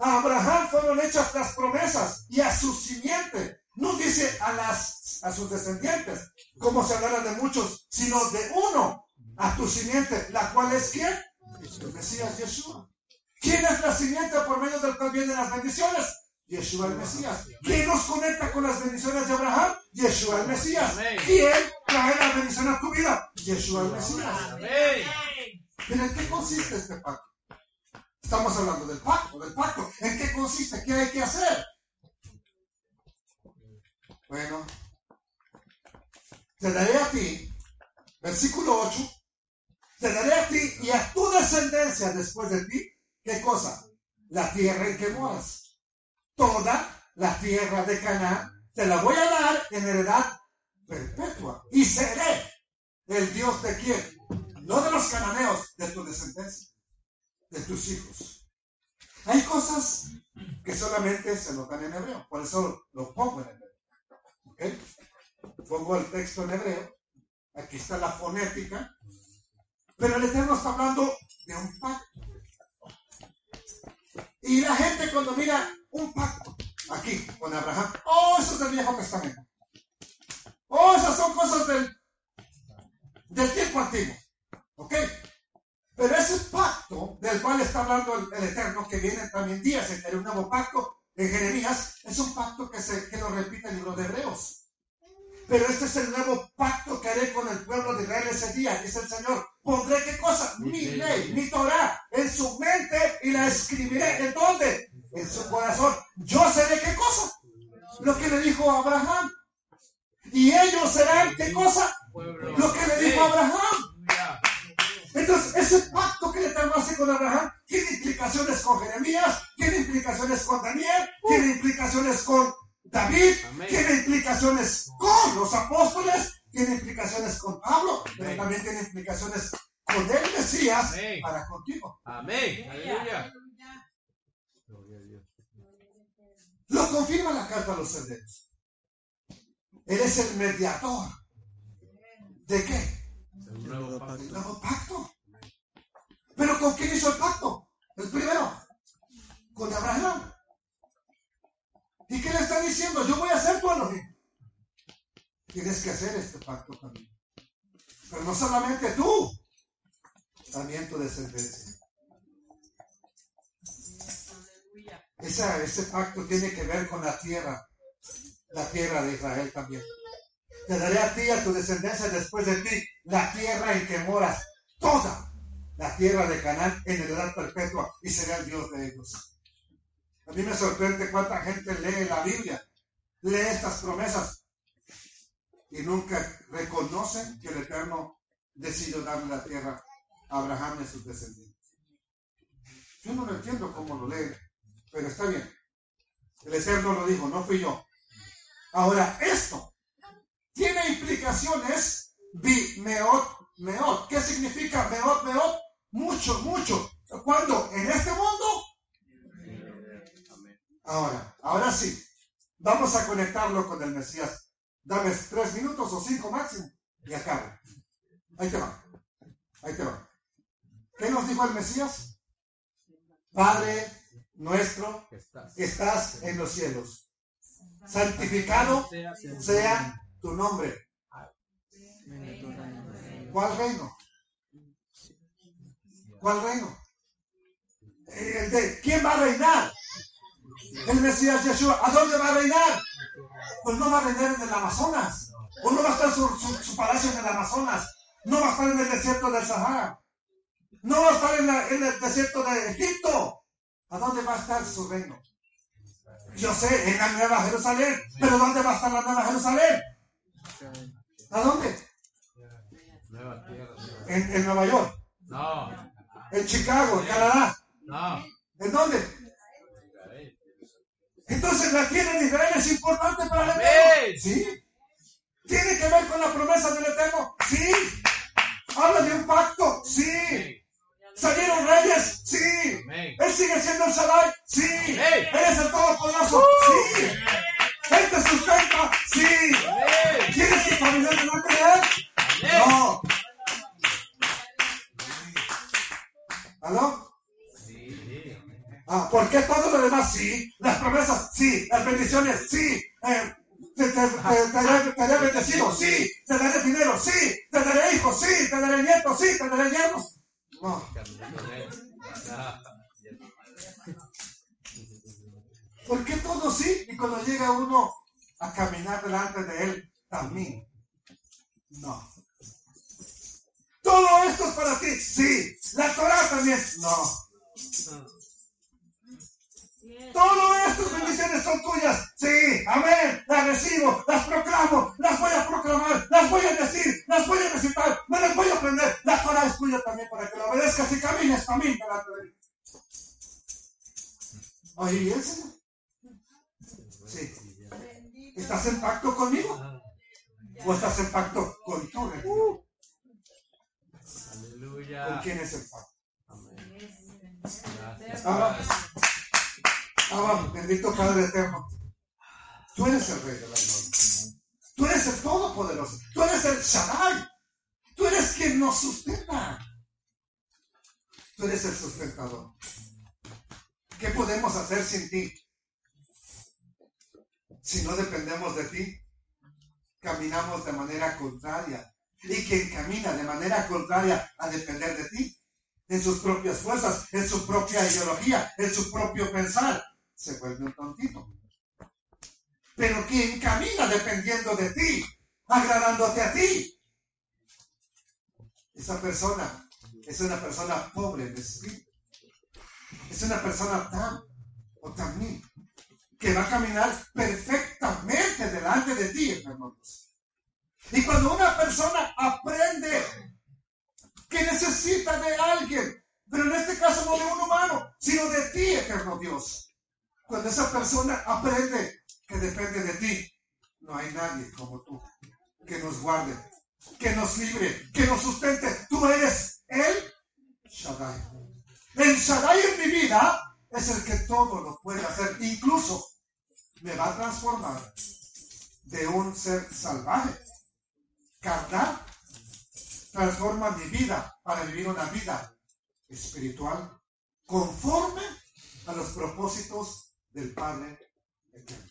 a Abraham fueron hechas las promesas y a su simiente. No dice a, las, a sus descendientes, como se hablara de muchos, sino de uno, a tu simiente, la cual es quién? El Mesías Yeshua. ¿Quién es la simiente por medio del cual vienen las bendiciones? Yeshua el Mesías. ¿Quién nos conecta con las bendiciones de Abraham? Yeshua el Mesías. ¿Quién trae la bendición a tu vida? Yeshua el Mesías. Amén. ¿Pero en qué consiste este pacto? Estamos hablando del pacto, del pacto. ¿En qué consiste? ¿Qué hay que hacer? Bueno, te daré a ti, versículo 8, te daré a ti y a tu descendencia después de ti, ¿qué cosa? La tierra en que moras. Toda la tierra de Canaán te la voy a dar en heredad perpetua. Y seré el Dios de quién? No de los cananeos, de tu descendencia, de tus hijos. Hay cosas que solamente se notan en hebreo, por eso lo pongo en hebreo. ¿Ok? Pongo el texto en hebreo, aquí está la fonética, pero el Eterno está hablando de un pacto. Y la gente cuando mira un pacto, aquí con Abraham, oh, eso es del Viejo Testamento. Oh, esas son cosas del, del tiempo antiguo. ¿Ok? Pero ese pacto del cual está hablando el, el Eterno, que viene también días en el nuevo pacto en Jeremías, es un pacto que, se, que lo repite el libro de Hebreos. Pero este es el nuevo pacto que haré con el pueblo de Israel ese día, dice el Señor. Pondré qué cosa? Mi ley, mi Torah en su mente y la escribiré. ¿En dónde? En su corazón. Yo seré qué cosa? Lo que le dijo Abraham. Y ellos serán qué cosa? Lo que le dijo Abraham. Entonces, ese pacto que Eterno hace con Abraham tiene implicaciones con Jeremías, tiene implicaciones con Daniel, tiene implicaciones con David, tiene implicaciones con los apóstoles, tiene implicaciones con Pablo, pero también tiene implicaciones con el Mesías para contigo. Amén. Aleluya. Lo confirma la carta a los hebreos. Él es el mediador. ¿De qué? Un nuevo pacto. El nuevo pacto. ¿Pero con quién hizo el pacto? El primero. Con Abraham. ¿Y qué le está diciendo? Yo voy a hacer tu Elohim. Tienes que hacer este pacto también. Pero no solamente tú, también tu descendencia. Esa- ese pacto tiene que ver con la tierra, la tierra de Israel también. Te daré a ti y a tu descendencia después de ti la tierra en que moras, toda la tierra de Canaán en heredad perpetua y será el Dios de ellos. A mí me sorprende cuánta gente lee la Biblia, lee estas promesas y nunca reconocen que el Eterno decidió darle la tierra a Abraham y a sus descendientes. Yo no lo entiendo cómo lo leen, pero está bien. El Eterno lo dijo, no fui yo. Ahora, esto tiene implicaciones bi meot meot. ¿Qué significa meot meot? Mucho, mucho. ¿Cuándo? ¿En este mundo? Ahora, ahora sí. Vamos a conectarlo con el Mesías. Dame tres minutos o cinco máximo y acabo. Ahí te va. Ahí te va. ¿Qué nos dijo el Mesías? Padre nuestro Que estás. en los cielos. Santificado sea tu nombre. ¿Cuál reino? ¿Cuál reino? El de, ¿Quién va a reinar? El Mesías Yeshua. ¿A dónde va a reinar? pues no va a vender en el Amazonas. O no va a estar su, su- su palacio en el Amazonas. No va a estar en el desierto del Sahara. No va a estar en, la- en el desierto de Egipto. ¿A dónde va a estar su reino? Yo sé, en la Nueva Jerusalén. Pero ¿dónde va a estar la Nueva Jerusalén? ¿A dónde? En, en Nueva York, No, en Chicago, en Canadá. no. ¿En dónde? Entonces la tierra de Israel es importante para el Eterno. Sí. ¿Tiene que ver con la promesa del Eterno? Sí. Habla de un pacto. Sí. ¿Salieron reyes? Sí. Amén. ¿Él sigue siendo el Shaddai? Sí. Amén. ¿Él es el Todopoderoso? Sí. ¿Él te sustenta? Sí. ¿Tienes que de Él? Amén. No. ¿Aló? Sí. Ah, ¿por qué todo lo demás sí? Las promesas, sí. Las bendiciones, sí. Eh, te, te, te, te daré, te daré bendecido, sí. Te daré dinero, sí. Te daré hijos, sí. Te daré nietos, sí. Te daré yernos. No. ¿Por qué todo sí? Y cuando llega uno a caminar delante de Él, también. No. Todo esto es para ti, sí. La Torah también, no. Todas estas bendiciones son tuyas. Sí, amén. Las recibo, las proclamo, las voy a proclamar, las voy a decir, las voy a recitar, me las voy a aprender. La Torah es tuya también para que la obedezcas y camines también delante de mí. ¿y el Señor? Sí. ¿Estás en pacto conmigo? ¿O estás en pacto con tu religión? ¿Con Aleluya. quién es el pacto? Amén. Gracias. Abba, bendito Padre eterno. Tú eres el Rey de la Gloria. Tú eres el Todopoderoso. Tú eres el Shaddai. Tú eres quien nos sustenta. Tú eres el sustentador. ¿Qué podemos hacer sin ti? Si no dependemos de ti, caminamos de manera contraria. Y quien camina de manera contraria a depender de ti, en sus propias fuerzas, en su propia ideología, en su propio pensar, se vuelve un tontito. Pero quien camina dependiendo de ti, agradándote a ti, esa persona es una persona pobre de espíritu. Es una persona tan o también que va a caminar perfectamente delante de ti, hermanos. Y cuando una persona aprende que necesita de alguien, pero en este caso no de un humano, sino de ti, eterno Dios. Cuando esa persona aprende que depende de ti, no hay nadie como tú que nos guarde, que nos libre, que nos sustente. Tú eres el Shaddai. El Shaddai en mi vida es el que todo lo puede hacer. Incluso me va a transformar de un ser salvaje, carnal, transforma mi vida para vivir una vida espiritual conforme a los propósitos del Padre eterno.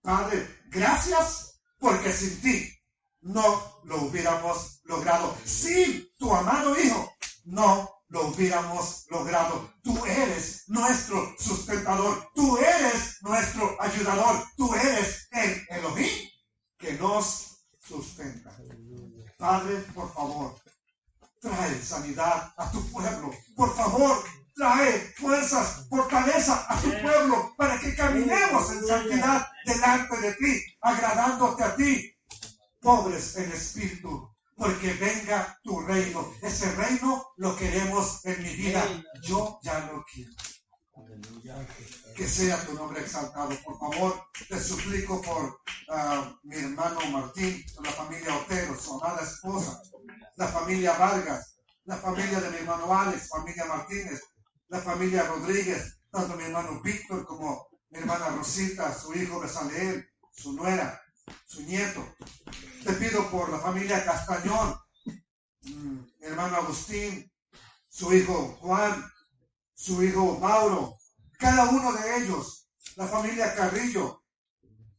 Padre, gracias porque sin ti no lo hubiéramos logrado. Sin tu amado Hijo no lo hubiéramos logrado. Tú eres nuestro sustentador. Tú eres nuestro ayudador. Tú eres el Elohim que nos sustenta. Padre, por favor, trae sanidad a tu pueblo. Por favor, trae fuerzas, fortaleza a tu pueblo para que caminemos en santidad delante de ti, agradándote a ti, pobres en espíritu. Porque venga tu reino. Ese reino lo queremos en mi vida. Yo ya lo quiero. Que sea tu nombre exaltado. Por favor, te suplico por ah, mi hermano Martín, la familia Otero, su amada esposa, la familia Vargas, la familia de mi hermano Alex, familia Martínez, la familia Rodríguez, tanto mi hermano Víctor como mi hermana Rosita, su hijo Besaleel, su nuera, su nieto. Te pido por la familia Castañón, mm, mi hermano Agustín, su hijo Juan, su hijo Mauro, cada uno de ellos, la familia Carrillo,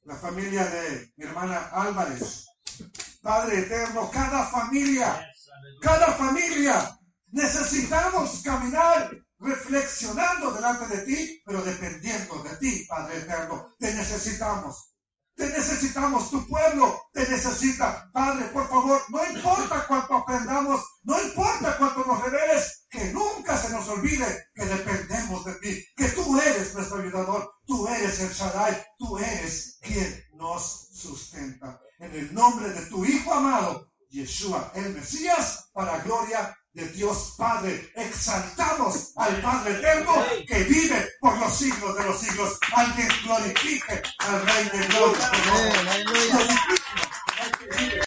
la familia de mi hermana Álvarez, Padre eterno, cada familia, cada familia, necesitamos caminar reflexionando delante de ti, pero dependiendo de ti, Padre eterno, te necesitamos. Te necesitamos, tu pueblo te necesita. Padre, por favor, no importa cuánto aprendamos, no importa cuánto nos reveles, que nunca se nos olvide que dependemos de ti, que tú eres nuestro ayudador, tú eres el Shaddai, tú eres quien nos sustenta. En el nombre de tu Hijo amado, Yeshua, el Mesías, para gloria de Dios Padre. Exaltamos al Padre eterno que vive por los siglos de los siglos. Alguien glorifique al Rey de Gloria.